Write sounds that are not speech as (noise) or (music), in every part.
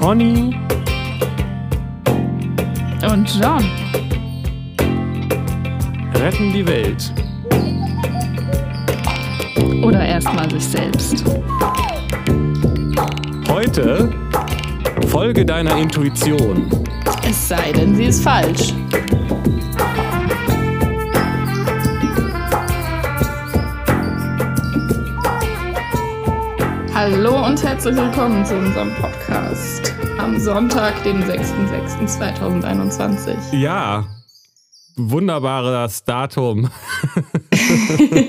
Conny Und John. retten die Welt. Oder erstmal sich selbst. Heute folge deiner Intuition. Es sei denn, sie ist falsch. Hallo und herzlich willkommen zu unserem Podcast am Sonntag, den 6.6.2021. Ja, wunderbares Datum. (laughs)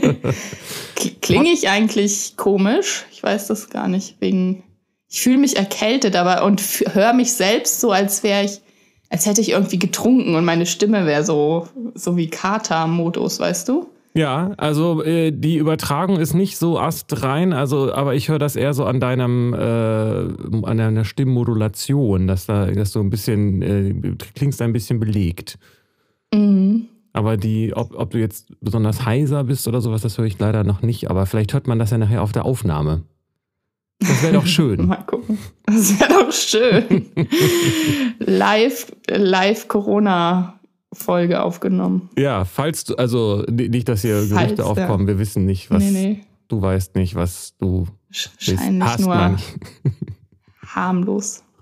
Klinge ich eigentlich komisch? Ich weiß das gar nicht. Wegen, ich fühle mich erkältet, aber und höre mich selbst so, als wäre ich, als hätte ich irgendwie getrunken und meine Stimme wäre so, so wie Kater-Modus, weißt du? Ja, also äh, die Übertragung ist nicht so astrein, also aber ich höre das eher so an deinem äh, an deiner Stimmmodulation, dass da dass du ein bisschen äh, klingst ein bisschen belegt. Mhm. Aber die, ob, ob du jetzt besonders heiser bist oder sowas, das höre ich leider noch nicht. Aber vielleicht hört man das ja nachher auf der Aufnahme. Das wäre doch schön. (laughs) Mal gucken. Das wäre doch schön. (laughs) live, live Corona-Folge aufgenommen. ja, falls du, also nicht, dass hier Falls, Gerüchte aufkommen, wir wissen nicht, was nee, nee. du weißt nicht, was du. Wahrscheinlich nur man harmlos. (laughs)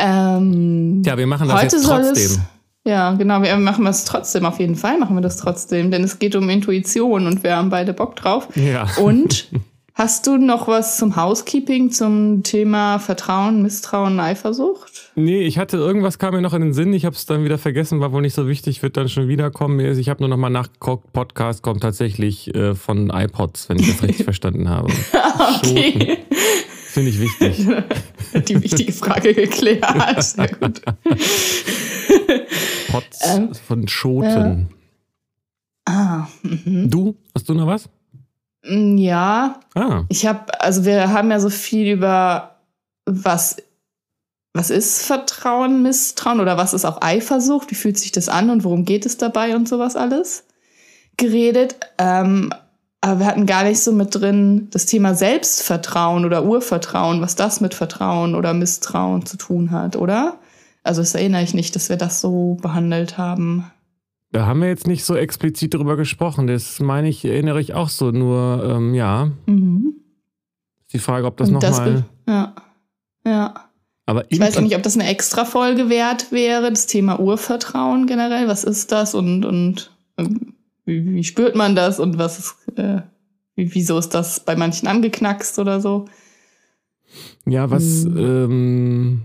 Ähm, Tja, wir machen das jetzt trotzdem. ja, genau, wir machen das trotzdem, auf jeden Fall machen wir das trotzdem, denn es geht um Intuition und wir haben beide Bock drauf. Ja. Und (laughs) hast du noch was zum Housekeeping, zum Thema Vertrauen, Misstrauen, Eifersucht? Nee, ich hatte irgendwas kam mir noch in den Sinn, ich habe es dann wieder vergessen, war wohl nicht so wichtig, wird dann schon wiederkommen. Ich habe nur noch mal nachgeguckt, Podcast kommt tatsächlich äh, von iPods, wenn ich das richtig (laughs) verstanden habe. Okay, Finde ich wichtig. (laughs) die wichtige Frage geklärt. (laughs) Sehr gut. Pods Ähm, von Schoten. Ah, mhm. Du? Hast du noch was? Mm, Ja, Ah, Ich habe, also wir haben ja so viel über was, was ist Vertrauen, Misstrauen oder was ist auch Eifersucht, wie fühlt sich das an und worum geht es dabei und sowas alles geredet. Ähm, aber wir hatten gar nicht so mit drin das Thema Selbstvertrauen oder Urvertrauen, was das mit Vertrauen oder Misstrauen zu tun hat, oder? Also das erinnere ich nicht, dass wir das so behandelt haben. da haben wir jetzt nicht so explizit drüber gesprochen. Das meine ich, erinnere ich auch so. Nur, ähm, ja, Mhm. ist die Frage, ob das nochmal. ja. Ja. Aber Ich weiß auch nicht, ob das eine extra Folge wert wäre, das Thema Urvertrauen generell. Was ist das und, und ähm, wie, wie spürt man das und was ist, äh, wie, wieso ist das bei manchen angeknackst oder so? Ja, was, Hm. ähm,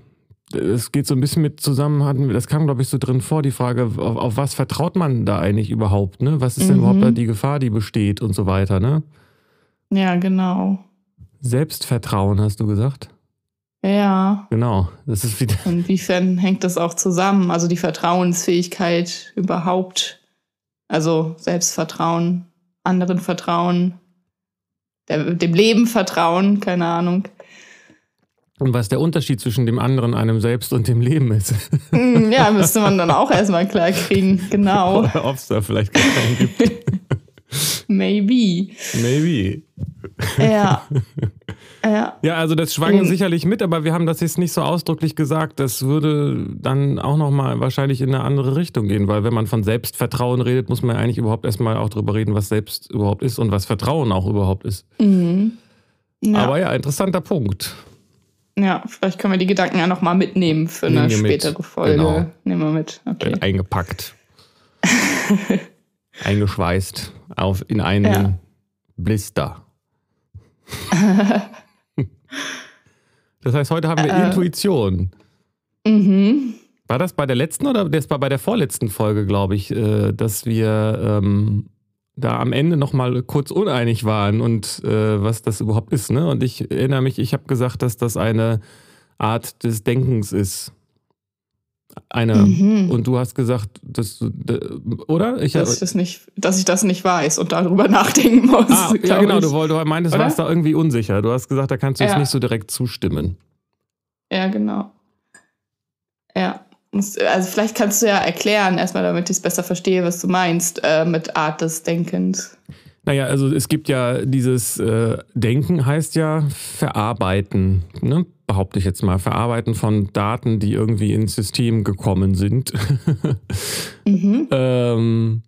es geht so ein bisschen mit zusammen, das kam, glaube ich, so drin vor, die Frage, auf, auf was vertraut man da eigentlich überhaupt, ne? Was ist denn Mhm. überhaupt da die Gefahr, die besteht und so weiter, ne? Ja, genau. Selbstvertrauen, hast du gesagt? Ja. Genau. Das ist wieder. Inwiefern hängt das auch zusammen? Also die Vertrauensfähigkeit überhaupt, also Selbstvertrauen, anderen Vertrauen, der, dem Leben vertrauen, keine Ahnung. Und was der Unterschied zwischen dem anderen, einem selbst und dem Leben ist. Hm, Ja, müsste man dann auch erstmal klar kriegen. Genau. (laughs) Oder ob es da vielleicht gar keinen gibt. (laughs) Maybe. Maybe. Ja. Ja. Ja, also das schwang Mhm. sicherlich mit, aber wir haben das jetzt nicht so ausdrücklich gesagt. Das würde dann auch nochmal wahrscheinlich in eine andere Richtung gehen, weil wenn man von Selbstvertrauen redet, muss man ja eigentlich überhaupt erstmal auch drüber reden, was selbst überhaupt ist und was Vertrauen auch überhaupt ist. Mhm. Ja. Aber ja, interessanter Punkt. ja, vielleicht können wir die Gedanken ja nochmal mitnehmen für eine wir mit. spätere Folge. Genau. Nehmen wir mit. Okay. Eingepackt. (laughs) Eingeschweißt auf, in einen Ja. Blister. (laughs) das heißt, heute haben wir Äh. Intuition. Mhm. War das bei der letzten oder das war bei der vorletzten Folge, glaube ich, äh, dass wir ähm, da am Ende nochmal kurz uneinig waren und äh, was das überhaupt ist. Ne? Und ich erinnere mich, ich habe gesagt, dass das eine Art des Denkens ist. Eine. Mhm. Und du hast gesagt, dass du, oder? Ich, dass, ich das nicht, dass ich das nicht weiß und darüber (laughs) nachdenken muss. ah, ja, genau, ich. du, du meintest, du Oder? warst da irgendwie unsicher. Du hast gesagt, da kannst du jetzt Ja. nicht so direkt zustimmen. Ja, genau. Ja. Also vielleicht kannst du ja erklären, erstmal, damit ich es besser verstehe, was du meinst, äh, mit Art des Denkens. Naja, also es gibt ja dieses äh, Denken heißt ja verarbeiten. Ne? Behaupte ich jetzt mal, Verarbeiten von Daten, die irgendwie ins System gekommen sind. (laughs) mhm. ähm,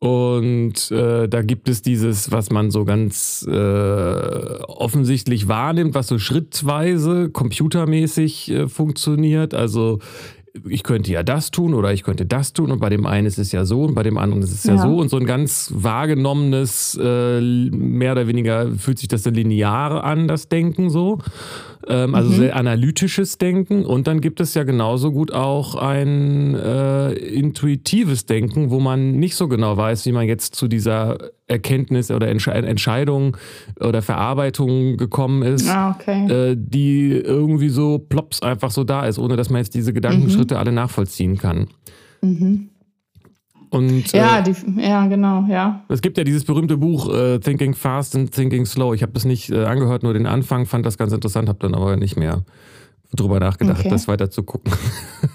und äh, da gibt es dieses, was man so ganz äh, offensichtlich wahrnimmt, was so schrittweise computermäßig äh, funktioniert. Also ich könnte ja das tun oder ich könnte das tun und bei dem einen ist es ja so und bei dem anderen ist es ja, ja so und so ein ganz wahrgenommenes, äh, mehr oder weniger fühlt sich das so linear an, das Denken so. Ähm, also mhm. sehr analytisches Denken und dann gibt es ja genauso gut auch ein äh, intuitives Denken, wo man nicht so genau weiß, wie man jetzt zu dieser Erkenntnis oder Entsche Entscheidung oder Verarbeitung gekommen ist, ah, okay. äh, die irgendwie so plops einfach so da ist, ohne dass man jetzt diese Gedankenschritte mhm. Alle nachvollziehen kann. Mhm. Und, ja, äh, die, ja, genau, ja. Es gibt ja dieses berühmte Buch äh, Thinking Fast and Thinking Slow. Ich habe das nicht äh, angehört, nur den Anfang, fand das ganz interessant, habe dann aber nicht mehr drüber nachgedacht, okay. das weiter zu gucken.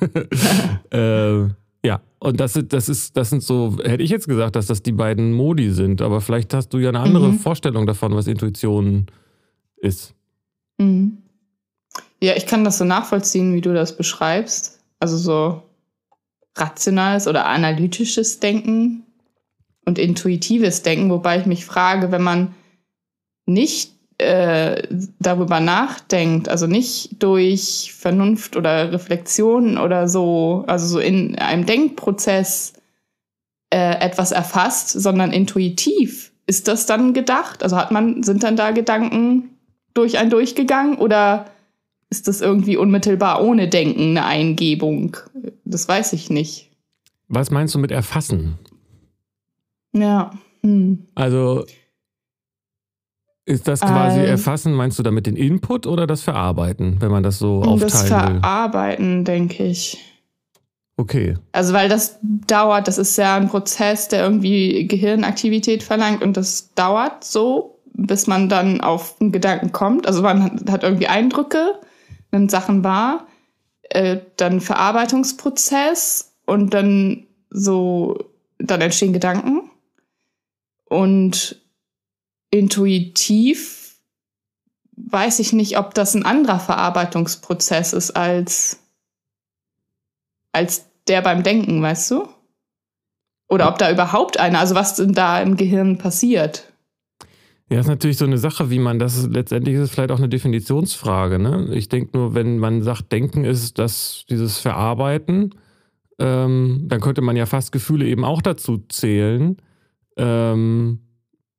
(laughs) (laughs) äh, ja, und das, das, ist, das sind so, hätte ich jetzt gesagt, dass das die beiden Modi sind, aber vielleicht hast du ja eine andere mhm. Vorstellung davon, was Intuition ist. Mhm. Ja, ich kann das so nachvollziehen, wie du das beschreibst. Also so rationales oder analytisches Denken und intuitives Denken, wobei ich mich frage, wenn man nicht äh, darüber nachdenkt, also nicht durch Vernunft oder Reflexion oder so, also so in einem Denkprozess äh, etwas erfasst, sondern intuitiv. Ist das dann gedacht? Also hat man, sind dann da Gedanken durch ein durchgegangen oder ist das irgendwie unmittelbar ohne Denken eine Eingebung? Das weiß ich nicht. Was meinst du mit erfassen? Ja. Hm. Also ist das quasi ähm, erfassen, meinst du damit den Input oder das Verarbeiten, wenn man das so aufteilen das will? Das Verarbeiten, denke ich. Okay. Also weil das dauert, das ist ja ein Prozess, der irgendwie Gehirnaktivität verlangt und das dauert so, bis man dann auf einen Gedanken kommt. Also man hat irgendwie Eindrücke nimmt Sachen wahr, äh, dann Verarbeitungsprozess und dann so, dann entstehen Gedanken. Und intuitiv weiß ich nicht, ob das ein anderer Verarbeitungsprozess ist als, als der beim Denken, weißt du? Oder ob da überhaupt einer, also was denn da im Gehirn passiert. Ja, ist natürlich so eine Sache, wie man das letztendlich ist es vielleicht auch eine Definitionsfrage. Ne? Ich denke nur, wenn man sagt, Denken ist das dieses Verarbeiten, ähm, dann könnte man ja fast Gefühle eben auch dazu zählen. Ähm,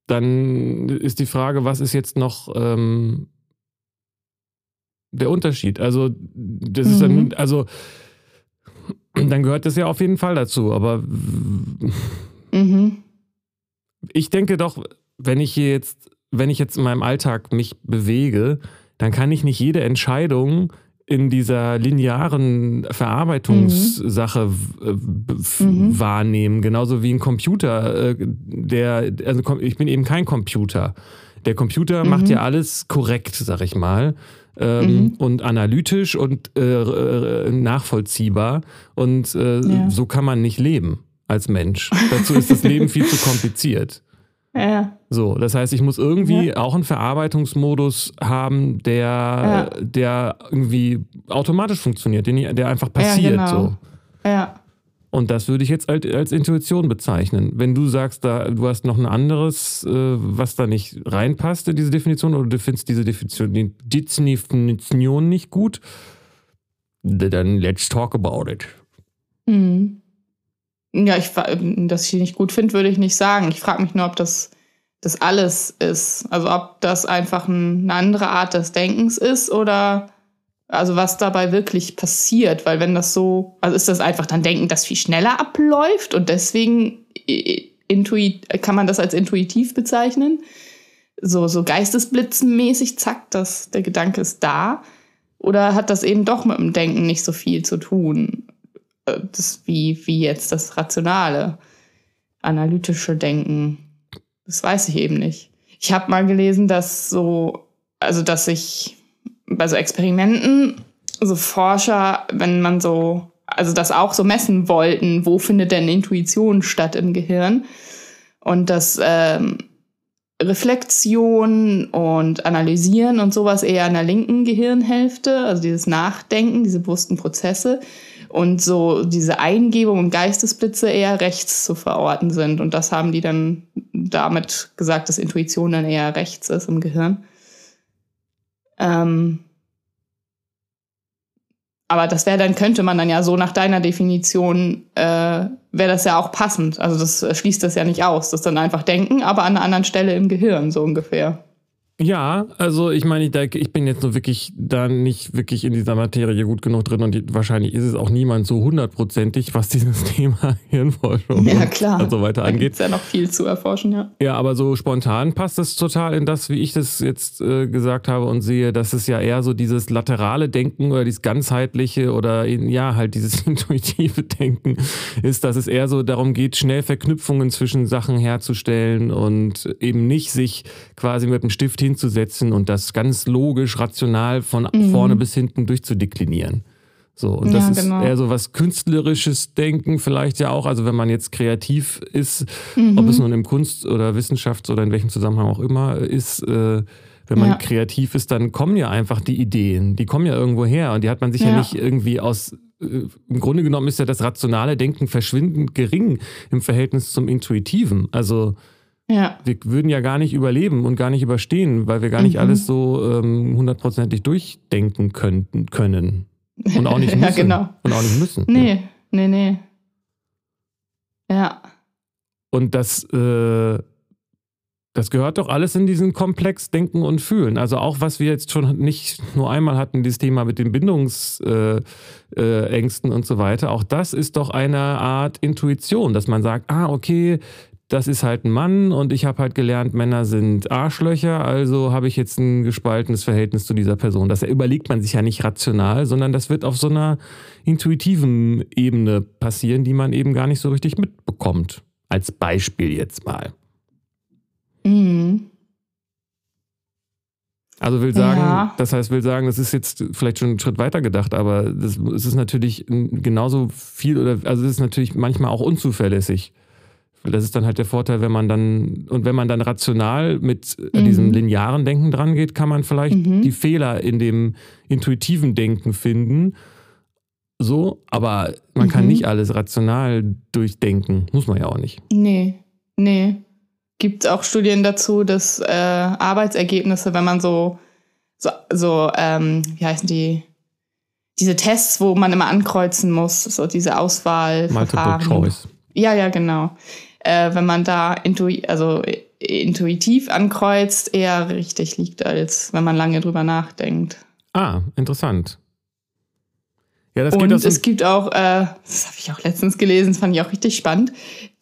dann ist die Frage, was ist jetzt noch ähm, der Unterschied? Also, das mhm. ist dann, mhm. also, dann gehört das ja auf jeden Fall dazu, aber mhm. ich denke doch, wenn ich hier jetzt, wenn ich jetzt in meinem Alltag mich bewege, dann kann ich nicht jede Entscheidung in dieser linearen Verarbeitungssache mhm. mhm. wahrnehmen, genauso wie ein Computer, äh, der, also ich bin eben kein Computer. Der Computer mhm. macht ja alles korrekt, sag ich mal. Ähm, mhm. und analytisch und äh, äh, nachvollziehbar. Und äh, ja. so kann man nicht leben als Mensch. Dazu ist das Leben viel zu kompliziert. (laughs) Ja. So, das heißt, ich muss irgendwie ja. auch einen Verarbeitungsmodus haben, der, ja. der irgendwie automatisch funktioniert, der einfach passiert. Ja, genau. so. ja. Und das würde ich jetzt als, als Intuition bezeichnen. Wenn du sagst, da, du hast noch ein anderes, äh, was da nicht reinpasst in diese Definition, oder du findest diese Definition, nicht gut, dann let's talk about it. Mhm. Ja, ich, dass ich die nicht gut finde, würde ich nicht sagen. Ich frage mich nur, ob das, das alles ist. Also ob das einfach ein, eine andere Art des Denkens ist oder also was dabei wirklich passiert. Weil wenn das so, also ist das einfach dann Denken, das viel schneller abläuft und deswegen intuit, kann man das als intuitiv bezeichnen. So, so geistesblitzenmäßig, zack, das, der Gedanke ist da. Oder hat das eben doch mit dem Denken nicht so viel zu tun? Äh, das wie, wie jetzt das rationale, analytische Denken. Das weiß ich eben nicht. Ich habe mal gelesen, dass so, also dass sich bei so Experimenten so Forscher, wenn man so, also das auch so messen wollten, wo findet denn Intuition statt im Gehirn? Und dass ähm, Reflexion und Analysieren und sowas eher in der linken Gehirnhälfte, also dieses Nachdenken, diese bewussten Prozesse und so diese Eingebung und Geistesblitze eher rechts zu verorten sind. Und das haben die dann damit gesagt, dass Intuition dann eher rechts ist im Gehirn. Ähm, aber das wäre dann, könnte man dann ja so nach deiner Definition, äh, wäre das ja auch passend. Also das schließt das ja nicht aus. Das dann einfach denken, aber an einer anderen Stelle im Gehirn, so ungefähr. Ja, also ich meine, ich, ich bin jetzt nur wirklich da nicht wirklich in dieser Materie gut genug drin und wahrscheinlich ist es auch niemand so hundertprozentig, was dieses (laughs) Thema Hirnforschung ja, klar. und so weiter da angeht. Es ja noch viel zu erforschen, ja. Ja, aber so spontan passt es total in das, wie ich das jetzt äh, gesagt habe und sehe, dass es ja eher so dieses laterale Denken oder dieses ganzheitliche oder in, ja, halt dieses (laughs) intuitive Denken ist, dass es eher so darum geht, schnell Verknüpfungen zwischen Sachen herzustellen und eben nicht sich quasi mit dem Stift hinzusetzen und das ganz logisch, rational von mhm. vorne bis hinten durchzudeklinieren. So, und das ja, genau. ist eher so was künstlerisches Denken vielleicht ja auch. Also wenn man jetzt kreativ ist, mhm. ob es nun im Kunst- oder Wissenschafts- oder in welchem Zusammenhang auch immer ist, äh, wenn man ja. kreativ ist, dann kommen ja einfach die Ideen. Die kommen ja irgendwo her und die hat man sich ja, ja nicht irgendwie aus. Äh, Im Grunde genommen ist ja das rationale Denken verschwindend gering im Verhältnis zum Intuitiven. Also ja. Wir würden ja gar nicht überleben und gar nicht überstehen, weil wir gar nicht mhm. alles so ähm, hundertprozentig durchdenken könnten, können. Und auch nicht (laughs) müssen. ja, genau. Und auch nicht müssen. Nee, nee, nee. Ja. Und das, äh, das gehört doch alles in diesen Komplex Denken und Fühlen. Also auch was wir jetzt schon nicht nur einmal hatten, dieses Thema mit den Bindungsängsten äh, äh, und so weiter. Auch das ist doch eine Art Intuition, dass man sagt, ah, okay, das ist halt ein Mann und ich habe halt gelernt, Männer sind Arschlöcher, also habe ich jetzt ein gespaltenes Verhältnis zu dieser Person. Das überlegt man sich ja nicht rational, sondern das wird auf so einer intuitiven Ebene passieren, die man eben gar nicht so richtig mitbekommt. Als Beispiel jetzt mal. Mhm. Also will sagen, ja. das heißt, will sagen, das ist jetzt vielleicht schon einen Schritt weiter gedacht, aber das, es ist natürlich genauso viel oder also es ist natürlich manchmal auch unzuverlässig. Das ist dann halt der Vorteil, wenn man dann, und wenn man dann rational mit mhm. diesem linearen Denken dran geht, kann man vielleicht mhm. die Fehler in dem intuitiven Denken finden. So, aber man mhm. kann nicht alles rational durchdenken. Muss man ja auch nicht. Nee, nee. Gibt auch Studien dazu, dass äh, Arbeitsergebnisse, wenn man so, so, so ähm, wie heißen die, diese Tests, wo man immer ankreuzen muss, so diese Auswahl. Multiple Choice. Ja, ja, genau äh, wenn man da intui also intuitiv ankreuzt, eher richtig liegt, als wenn man lange drüber nachdenkt. Ah, interessant. Ja, das Und es gibt auch, äh, das habe ich auch letztens gelesen, das fand ich auch richtig spannend,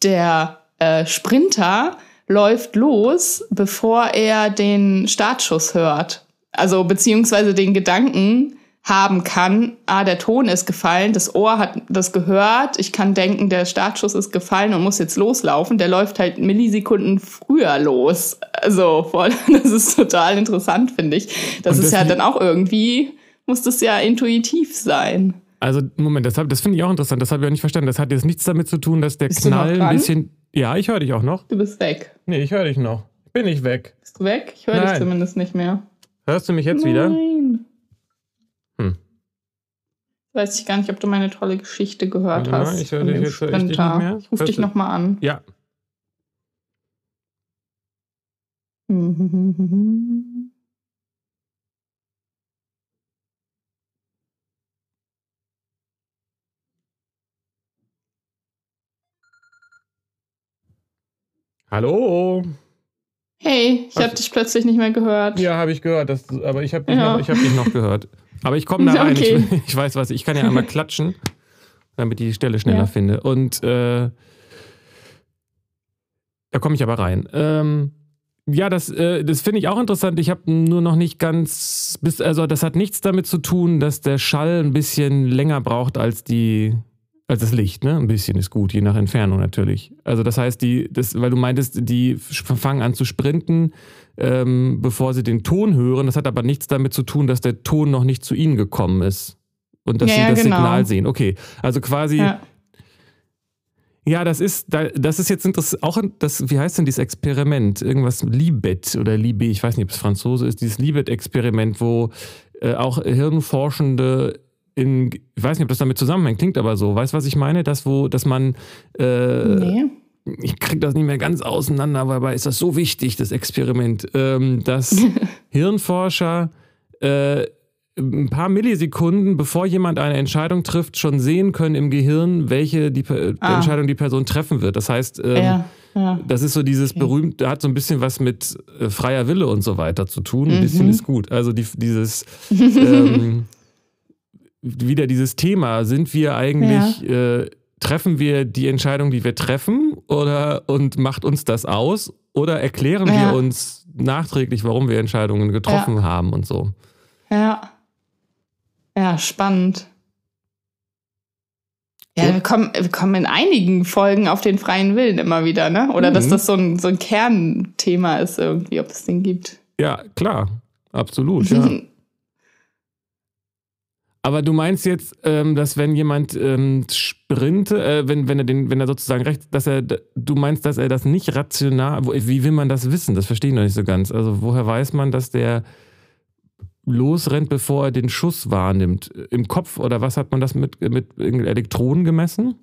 der äh, Sprinter läuft los, bevor er den Startschuss hört. Also beziehungsweise den Gedanken, haben kann, ah, der Ton ist gefallen, das Ohr hat das gehört, ich kann denken, der Startschuss ist gefallen und muss jetzt loslaufen. Der läuft halt Millisekunden früher los. Also, (laughs) das ist total interessant, finde ich. Das, das ist ja dann auch irgendwie, muss das ja intuitiv sein. Also, Moment, das, das finde ich auch interessant, das habe ich auch nicht verstanden. Das hat jetzt nichts damit zu tun, dass der Bist Knall ein bisschen. Ja, ich höre dich auch noch. Du bist weg. Nee, ich höre dich noch. Bin ich weg. Bist du weg? Ich höre dich zumindest nicht mehr. Hörst du mich jetzt Nein. wieder? Hm. Weiß ich gar nicht, ob du meine tolle Geschichte gehört ja, hast. Ich höre dich jetzt höre ich nicht mehr. Ich rufe dich nochmal an. Ja. Hallo. Hey, ich habe dich plötzlich nicht mehr gehört. Ja, habe ich gehört, das, aber ich habe dich, ja. hab dich noch gehört. Aber ich komme da (laughs) rein. Okay. Ich, ich, weiß was. Ich kann ja einmal (laughs) klatschen, damit ich die Stelle schneller ja. finde. Und äh, da komme ich aber rein. Ähm, ja, das, äh, das finde ich auch interessant. Ich habe nur noch nicht ganz, bis, also das hat nichts damit zu tun, dass der Schall ein bisschen länger braucht als die, als das Licht, ne? Ein bisschen ist gut, je nach Entfernung natürlich. Also das heißt, die, das, weil du meintest, die fangen an zu sprinten, ähm, bevor sie den Ton hören. Das hat aber nichts damit zu tun, dass der Ton noch nicht zu ihnen gekommen ist. Und dass ja, sie das genau. Signal sehen. Okay, also quasi. Ja. Ja, das ist, das ist jetzt interessant. Auch das, wie heißt denn dieses Experiment? Irgendwas Libet oder Libé, ich weiß nicht, ob es Franzose ist, dieses Libet-Experiment, wo äh, auch Hirnforschende in, ich weiß nicht, ob das damit zusammenhängt, klingt aber so. Weißt du, was ich meine? Das, wo, dass man äh, nee ich kriege das nicht mehr ganz auseinander, aber dabei ist das so wichtig, das Experiment, ähm, dass (laughs) Hirnforscher äh, ein paar Millisekunden, bevor jemand eine Entscheidung trifft, schon sehen können im Gehirn, welche die, ah. Entscheidung die Person treffen wird. Das heißt, ähm, ja, ja. das ist so dieses okay. berühmte, hat so ein bisschen was mit äh, freier Wille und so weiter zu tun. Ein mhm. bisschen ist gut. Also die, dieses (laughs) ähm, wieder dieses Thema, sind wir eigentlich ja. äh, treffen wir die Entscheidung, die wir treffen, oder und macht uns das aus, oder erklären ja. wir uns nachträglich, warum wir Entscheidungen getroffen ja. haben und so. Ja. Ja, spannend. Ja, wir kommen, wir kommen in einigen Folgen auf den freien Willen immer wieder, ne? Oder mhm. dass das so ein, so ein Kernthema ist irgendwie, ob es den gibt. Ja, klar. Absolut, ja. (laughs) Aber du meinst jetzt, ähm, dass wenn jemand ähm, sprinte, äh, wenn, wenn er den, wenn er sozusagen recht, dass er, du meinst, dass er das nicht rational, wie will man das wissen? Das verstehe ich noch nicht so ganz. Also woher weiß man, dass der losrennt, bevor er den Schuss wahrnimmt? Im Kopf oder was hat man das mit, mit Elektronen gemessen?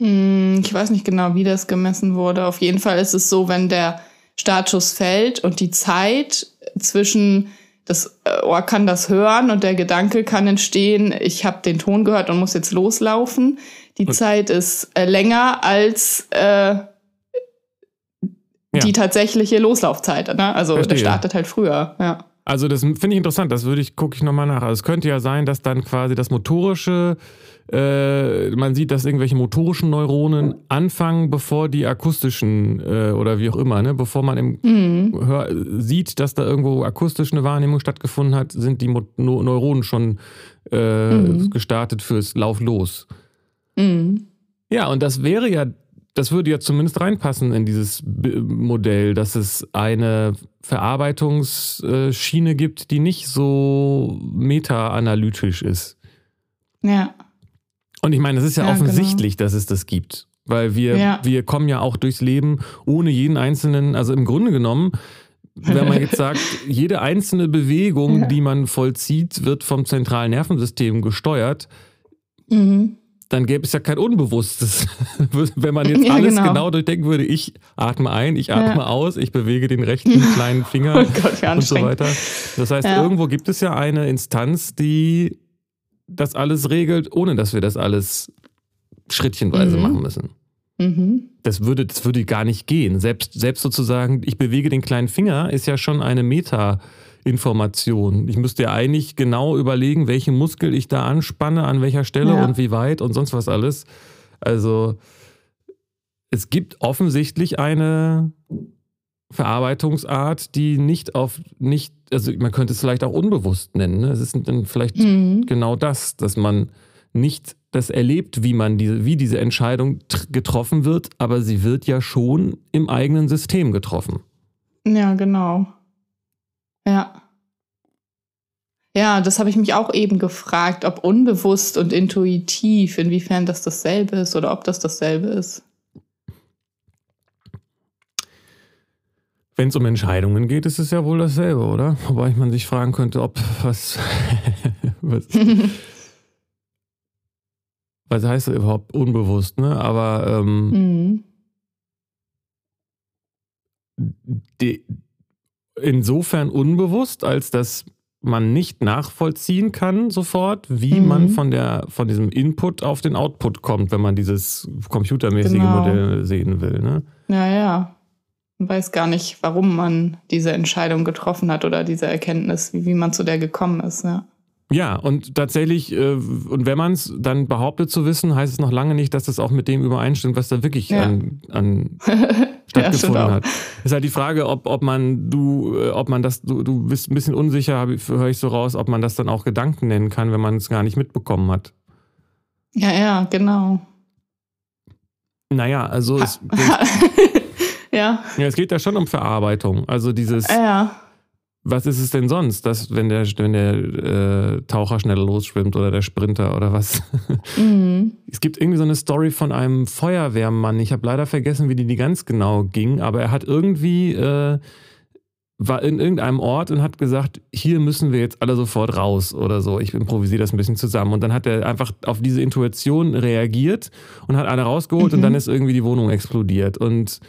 Hm, ich weiß nicht genau, wie das gemessen wurde. Auf jeden Fall ist es so, wenn der Startschuss fällt und die Zeit zwischen das äh, Ohr kann das hören und der Gedanke kann entstehen, ich habe den Ton gehört und muss jetzt loslaufen. Die und Zeit ist äh, länger als äh, die ja. tatsächliche Loslaufzeit. Ne? Also Verstehe. der startet halt früher. Ja. Also das finde ich interessant, das würde ich, gucke ich nochmal nach. Also es könnte ja sein, dass dann quasi das motorische äh, man sieht, dass irgendwelche motorischen Neuronen anfangen, bevor die akustischen äh, oder wie auch immer, ne, bevor man im mhm. Hör, sieht, dass da irgendwo akustisch eine Wahrnehmung stattgefunden hat, sind die Mo Neuronen schon äh, mhm. gestartet fürs Lauf los. Mhm. Ja, und das wäre ja, das würde ja zumindest reinpassen in dieses Modell, dass es eine Verarbeitungsschiene gibt, die nicht so meta-analytisch ist. Ja. Und ich meine, es ist ja, ja offensichtlich, genau. dass es das gibt. Weil wir, ja. wir kommen ja auch durchs Leben ohne jeden einzelnen, also im Grunde genommen, wenn man jetzt sagt, (laughs) jede einzelne Bewegung, ja. die man vollzieht, wird vom zentralen Nervensystem gesteuert, mhm. Dann gäbe es ja kein Unbewusstes. (laughs) wenn man jetzt ja, alles genau. genau. durchdenken würde, ich atme ein, ich atme ja. aus, ich bewege den rechten (laughs) kleinen Finger oh Gott, und so weiter. Das heißt, irgendwo gibt es ja eine Instanz, die das alles regelt, ohne dass wir das alles schrittchenweise mhm. machen müssen. Mhm. Das, würde, das würde gar nicht gehen. Selbst, selbst sozusagen, ich bewege den kleinen Finger, ist ja schon eine Meta-Information. Ich müsste ja eigentlich genau überlegen, welchen Muskel ich da anspanne, an welcher Stelle ja. und wie weit und sonst was alles. Also es gibt offensichtlich eine Verarbeitungsart, die nicht auf nicht, also man könnte es vielleicht auch unbewusst nennen. Ne? Es ist dann vielleicht mhm. genau das, dass man nicht das erlebt, wie man diese, wie diese Entscheidung getroffen wird, aber sie wird ja schon im eigenen System getroffen. Ja, genau. Ja. Ja, das habe ich mich auch eben gefragt, ob unbewusst und intuitiv, inwiefern das dasselbe ist oder ob das dasselbe ist. Wenn es um Entscheidungen geht, ist es ja wohl dasselbe, oder? Wobei man sich fragen könnte, ob was. (laughs) was, (laughs) was heißt das überhaupt unbewusst, ne? Aber ähm, mhm. die, insofern unbewusst, als dass man nicht nachvollziehen kann sofort, wie mhm. man von der von diesem Input auf den Output kommt, wenn man dieses computermäßige genau. Modell sehen will. Ne? Ja, ja. Man weiß gar nicht, warum man diese Entscheidung getroffen hat oder diese Erkenntnis, wie, wie man zu der gekommen ist. Ja. Ja, und tatsächlich, äh, und wenn man es dann behauptet zu wissen, heißt es noch lange nicht, dass das auch mit dem übereinstimmt, was da wirklich ja. an, an (laughs) stattgefunden ja, (laughs) hat. Ist halt die Frage, ob, ob man, du, äh, ob man das, du, du bist ein bisschen unsicher, höre ich so raus, ob man das dann auch Gedanken nennen kann, wenn man es gar nicht mitbekommen hat. Ja, ja, genau. Naja, also es, (laughs) Ja. Ja, es geht ja schon um Verarbeitung. Also dieses. Ja. Was ist es denn sonst, dass, wenn der, wenn der äh, Taucher schneller losschwimmt oder der Sprinter oder was? (laughs) Mhm. Es gibt irgendwie so eine Story von einem Feuerwehrmann. Ich habe leider vergessen, wie die, die ganz genau ging, aber er hat irgendwie äh, war in irgendeinem Ort und hat gesagt, hier müssen wir jetzt alle sofort raus oder so. Ich improvisiere das ein bisschen zusammen. Und dann hat er einfach auf diese Intuition reagiert und hat alle rausgeholt mhm. und dann ist irgendwie die Wohnung explodiert. Und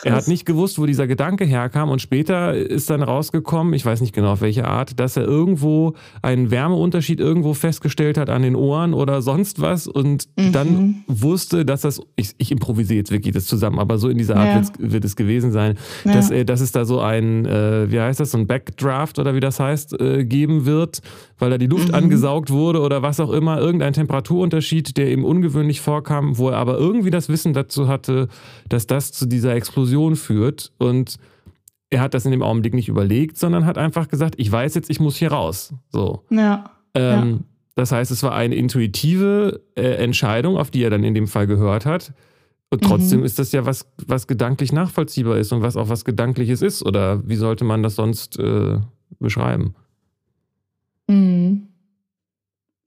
Krass. Er hat nicht gewusst, wo dieser Gedanke herkam und später ist dann rausgekommen, ich weiß nicht genau auf welche Art, dass er irgendwo einen Wärmeunterschied irgendwo festgestellt hat an den Ohren oder sonst was und mhm. dann wusste, dass das, ich, ich, improvisiere jetzt wirklich das zusammen, aber so in dieser Art ja. wird es gewesen sein, ja. dass, äh, dass es da so ein, äh, wie heißt das, so ein Backdraft oder wie das heißt, äh, geben wird, weil da die Luft mhm. angesaugt wurde oder was auch immer, irgendein Temperaturunterschied, der ihm ungewöhnlich vorkam, wo er aber irgendwie das Wissen dazu hatte, dass das zu dieser Explosion führt und er hat das in dem Augenblick nicht überlegt, sondern hat einfach gesagt, ich weiß jetzt, ich muss hier raus. So. Ja. Ähm, ja. Das heißt, es war eine intuitive äh, Entscheidung, auf die er dann in dem Fall gehört hat. Und trotzdem mhm. ist das ja was, was gedanklich nachvollziehbar ist und was auch was Gedankliches ist. Oder wie sollte man das sonst äh, beschreiben? Hm.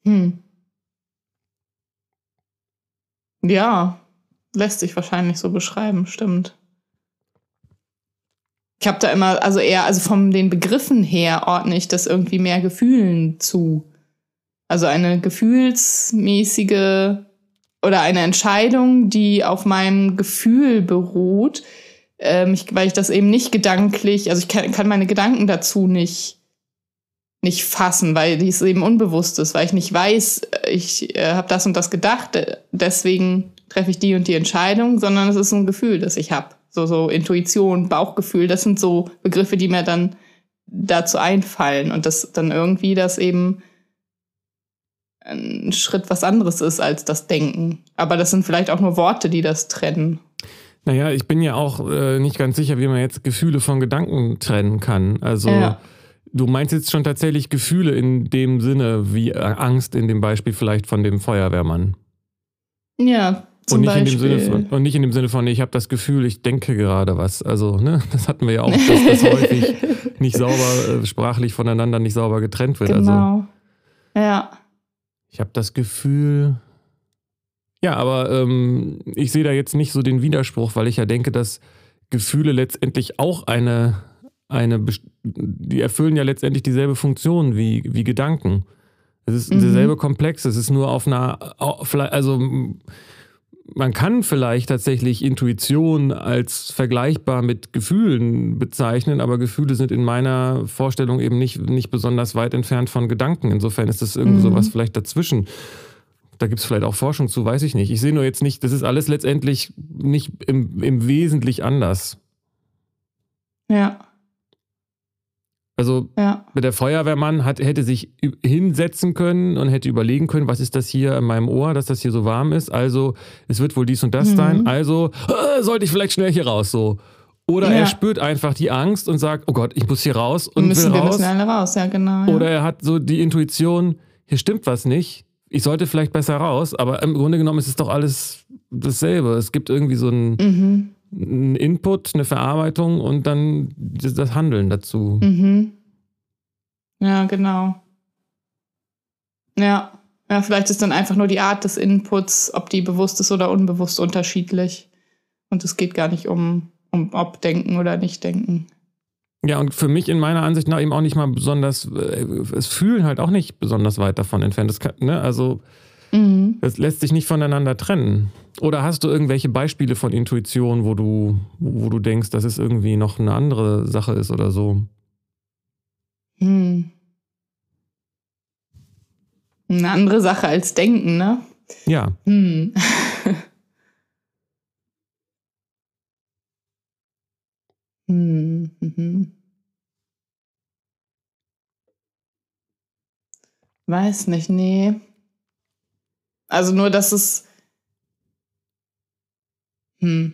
Hm. Ja, lässt sich wahrscheinlich so beschreiben, stimmt. Ich habe da immer, also eher, also von den Begriffen her ordne ich das irgendwie mehr Gefühlen zu. Also eine gefühlsmäßige oder eine Entscheidung, die auf meinem Gefühl beruht, ähm, ich, weil ich das eben nicht gedanklich, also ich kann, kann meine Gedanken dazu nicht nicht fassen, weil dies eben unbewusst ist, weil ich nicht weiß, ich äh, habe das und das gedacht, äh, deswegen treffe ich die und die Entscheidung, sondern es ist ein Gefühl, das ich habe. So, so Intuition, Bauchgefühl, das sind so Begriffe, die mir dann dazu einfallen und das dann irgendwie das eben ein Schritt was anderes ist als das Denken. Aber das sind vielleicht auch nur Worte, die das trennen. Naja, ich bin ja auch äh, nicht ganz sicher, wie man jetzt Gefühle von Gedanken trennen kann. Also ja. Du meinst jetzt schon tatsächlich Gefühle in dem Sinne wie Angst in dem Beispiel vielleicht von dem Feuerwehrmann. Ja, zum und nicht Beispiel. In dem Sinne von, und nicht in dem Sinne von, ich habe das Gefühl, ich denke gerade was. Also, ne, (laughs) das hatten wir ja auch, dass das häufig (laughs) nicht sauber, äh, sprachlich voneinander nicht sauber getrennt wird. Also genau. Also, ja. Ich habe das Gefühl. Ja, aber ähm, ich sehe da jetzt nicht so den Widerspruch, weil ich ja denke, dass Gefühle letztendlich auch eine eine, die erfüllen ja letztendlich dieselbe Funktion wie, wie Gedanken. Es ist mhm. derselbe Komplex, es ist nur auf einer, also man kann vielleicht tatsächlich Intuition als vergleichbar mit Gefühlen bezeichnen, aber Gefühle sind in meiner Vorstellung eben nicht, nicht besonders weit entfernt von Gedanken. Insofern ist das irgendwie mhm. sowas vielleicht dazwischen. Da gibt es vielleicht auch Forschung zu, weiß ich nicht. Ich sehe nur jetzt nicht, das ist alles letztendlich nicht im, im Wesentlich anders. Ja. Also ja. der Feuerwehrmann hat, hätte sich hinsetzen können und hätte überlegen können, was ist das hier in meinem Ohr, dass das hier so warm ist. Also es wird wohl dies und das mhm. sein. Also äh, sollte ich vielleicht schnell hier raus so. Oder ja. er spürt einfach die Angst und sagt, oh Gott, ich muss hier raus und müssen will wir raus. müssen alle raus, ja genau. Ja. Oder er hat so die Intuition, hier stimmt was nicht. Ich sollte vielleicht besser raus, aber im Grunde genommen ist es doch alles dasselbe. Es gibt irgendwie so ein, mhm ein Input, eine Verarbeitung und dann das Handeln dazu. Mhm. Ja, genau. Ja. ja, vielleicht ist dann einfach nur die Art des Inputs, ob die bewusst ist oder unbewusst unterschiedlich. Und es geht gar nicht um, um ob denken oder nicht denken. Ja, und für mich in meiner Ansicht nach eben auch nicht mal besonders, äh, es fühlen halt auch nicht besonders weit davon entfernt. Das kann, ne? Also Mhm. Das lässt sich nicht voneinander trennen. Oder hast du irgendwelche Beispiele von Intuition, wo du, wo du denkst, dass es irgendwie noch eine andere Sache ist oder so? Hm. Eine andere Sache als Denken, ne? Ja. Hm. (laughs) hm. Mhm. Weiß nicht, nee. Also nur, dass es. Hm.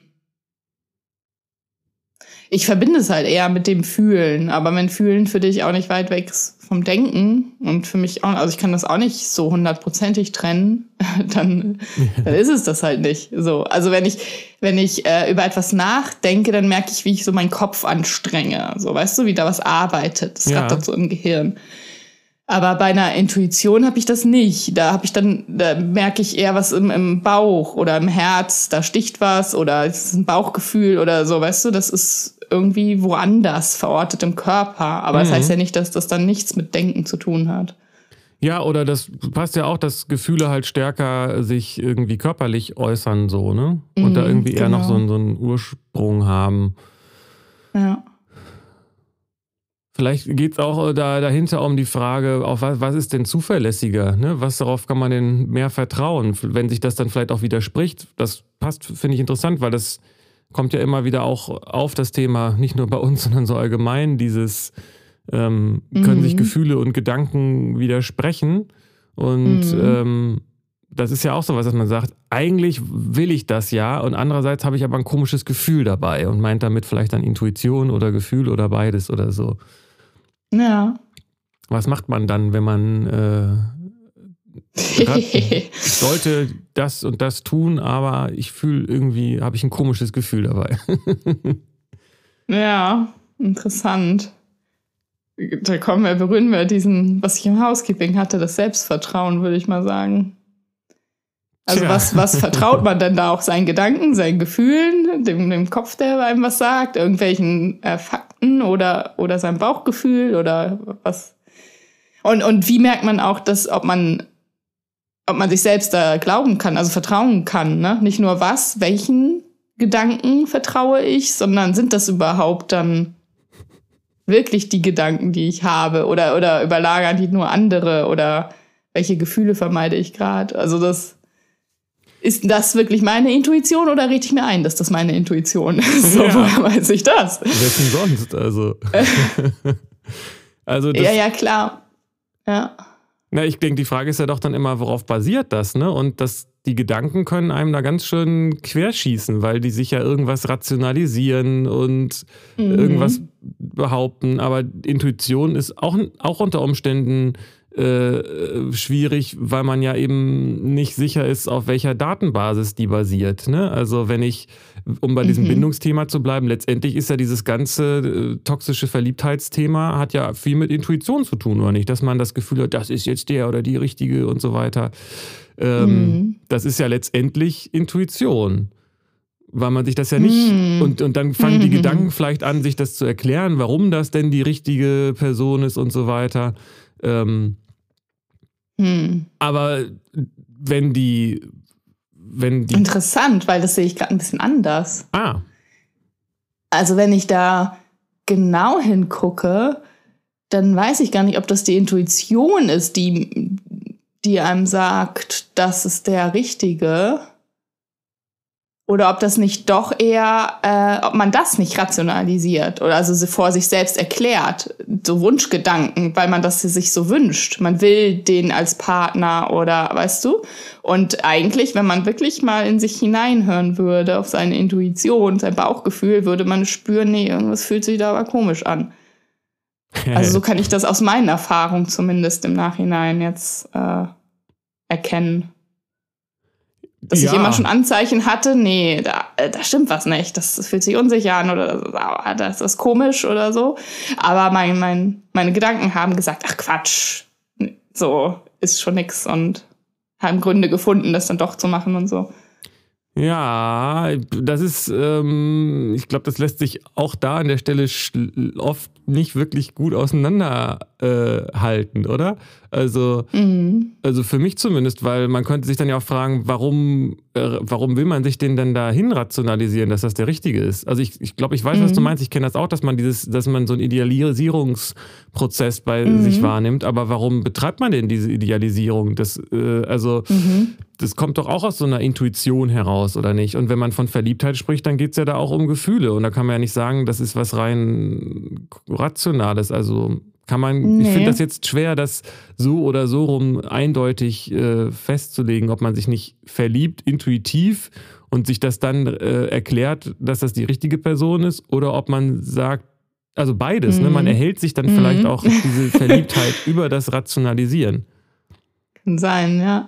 ich verbinde es halt eher mit dem Fühlen, aber wenn Fühlen für dich auch nicht weit weg ist vom Denken und für mich auch, also ich kann das auch nicht so hundertprozentig trennen, (laughs) dann, (laughs) dann ist es das halt nicht. So, also wenn ich, wenn ich äh, über etwas nachdenke, dann merke ich, wie ich so meinen Kopf anstrenge. So, weißt du, wie da was arbeitet. Das ja. rattert so im Gehirn. Aber bei einer Intuition habe ich das nicht. Da habe ich dann, da merke ich eher was im, im Bauch oder im Herz, da sticht was oder es ist ein Bauchgefühl oder so, weißt du, das ist irgendwie woanders verortet im Körper. Aber mhm. das heißt ja nicht, dass das dann nichts mit Denken zu tun hat. Ja, oder das passt ja auch, dass Gefühle halt stärker sich irgendwie körperlich äußern, so, ne? Und mhm, da irgendwie eher noch so, genau. so einen Ursprung haben. Ja. Vielleicht geht es auch da, dahinter um die Frage, auf was, was ist denn zuverlässiger? Ne? Was darauf kann man denn mehr vertrauen? Wenn sich das dann vielleicht auch widerspricht, das passt, finde ich interessant, weil das kommt ja immer wieder auch auf das Thema, nicht nur bei uns, (laughs) sondern so allgemein, dieses ähm, können mhm. sich Gefühle und Gedanken widersprechen. Und mhm. ähm, das ist ja auch so was, dass man sagt, eigentlich will ich das ja und andererseits habe ich aber ein komisches Gefühl dabei und meint damit vielleicht dann Intuition oder Gefühl oder beides oder so. Ja. Was macht man dann, wenn man äh, (laughs) sollte das und das tun, aber ich fühle irgendwie, habe ich ein komisches Gefühl dabei. (laughs) ja, interessant. Da kommen wir, berühren wir diesen, was ich im Housekeeping hatte, das Selbstvertrauen, würde ich mal sagen. Also was, was (laughs) vertraut man denn da auch? Seinen Gedanken, seinen Gefühlen, dem, dem Kopf, der einem was sagt, irgendwelchen äh, Fakten oder, oder sein Bauchgefühl oder was? Und, und wie merkt man auch, dass, ob man, ob man sich selbst da glauben kann, also vertrauen kann, ne? Nicht nur was, welchen Gedanken vertraue ich, sondern sind das überhaupt dann wirklich die Gedanken, die ich habe oder, oder überlagern die nur andere oder welche Gefühle vermeide ich gerade? Also das, ist das wirklich meine Intuition oder rede ich mir ein, dass das meine Intuition ist? So, ja. woher weiß ich das? Wessen sonst? Also. (laughs) also ja, ja, klar. Ja. Na, ich denke, die Frage ist ja doch dann immer, worauf basiert das, ne? Und das, die Gedanken können einem da ganz schön querschießen, weil die sich ja irgendwas rationalisieren und mhm. irgendwas behaupten. Aber Intuition ist auch, auch unter Umständen äh, schwierig, weil man ja eben nicht sicher ist, auf welcher Datenbasis die basiert. Ne? Also wenn ich, um bei diesem mhm. Bindungsthema zu bleiben, letztendlich ist ja dieses ganze äh, toxische Verliebtheitsthema hat ja viel mit Intuition zu tun, oder nicht? Dass man das Gefühl hat, das ist jetzt der oder die richtige und so weiter. Ähm, mhm. Das ist ja letztendlich Intuition weil man sich das ja nicht mm. und, und dann fangen die Gedanken vielleicht an, sich das zu erklären, warum das denn die richtige Person ist und so weiter. Ähm, hm. Aber wenn die, wenn die. Interessant, weil das sehe ich gerade ein bisschen anders. Ah. Also wenn ich da genau hingucke, dann weiß ich gar nicht, ob das die Intuition ist, die, die einem sagt, das ist der Richtige. Oder ob das nicht doch eher, äh, ob man das nicht rationalisiert oder also vor sich selbst erklärt, so Wunschgedanken, weil man das sich so wünscht. Man will den als Partner oder weißt du? Und eigentlich, wenn man wirklich mal in sich hineinhören würde, auf seine Intuition, sein Bauchgefühl, würde man spüren, nee, irgendwas fühlt sich da aber komisch an. (laughs) Also so kann ich das aus meinen Erfahrungen zumindest im Nachhinein jetzt äh, erkennen dass ja. ich immer schon Anzeichen hatte, nee, da, äh, da stimmt was nicht, das fühlt sich unsicher an oder das ist komisch oder so. Aber mein, mein, meine Gedanken haben gesagt, ach Quatsch, so ist schon nix und haben Gründe gefunden, das dann doch zu machen und so. Ja, das ist, ähm, ich glaube, das lässt sich auch da an der Stelle oft nicht wirklich gut auseinanderhalten, äh, oder? Also, mhm. also für mich zumindest, weil man könnte sich dann ja auch fragen, warum, äh, warum will man sich den denn dahin rationalisieren, dass das der richtige ist? Also ich, ich glaube, ich weiß, mhm. was du mhm. meinst. Ich kenne das auch, dass man dieses, dass man so einen Idealisierungsprozess bei mhm. sich wahrnimmt. Aber warum betreibt man denn diese Idealisierung? Das, äh, also mhm. das kommt doch auch aus so einer Intuition heraus, oder nicht? Und wenn man von Verliebtheit spricht, dann geht es ja da auch um Gefühle. Und da kann man ja nicht sagen, das ist was rein Rationales. Also Kann man, Nee. ich finde das jetzt schwer, das so oder so rum eindeutig äh, festzulegen, ob man sich nicht verliebt, intuitiv und sich das dann äh, erklärt, dass das die richtige Person ist, oder ob man sagt, also beides, ne? Mhm. man erhält sich dann Mhm. vielleicht auch diese Verliebtheit (laughs) über das Rationalisieren. Kann sein, ja.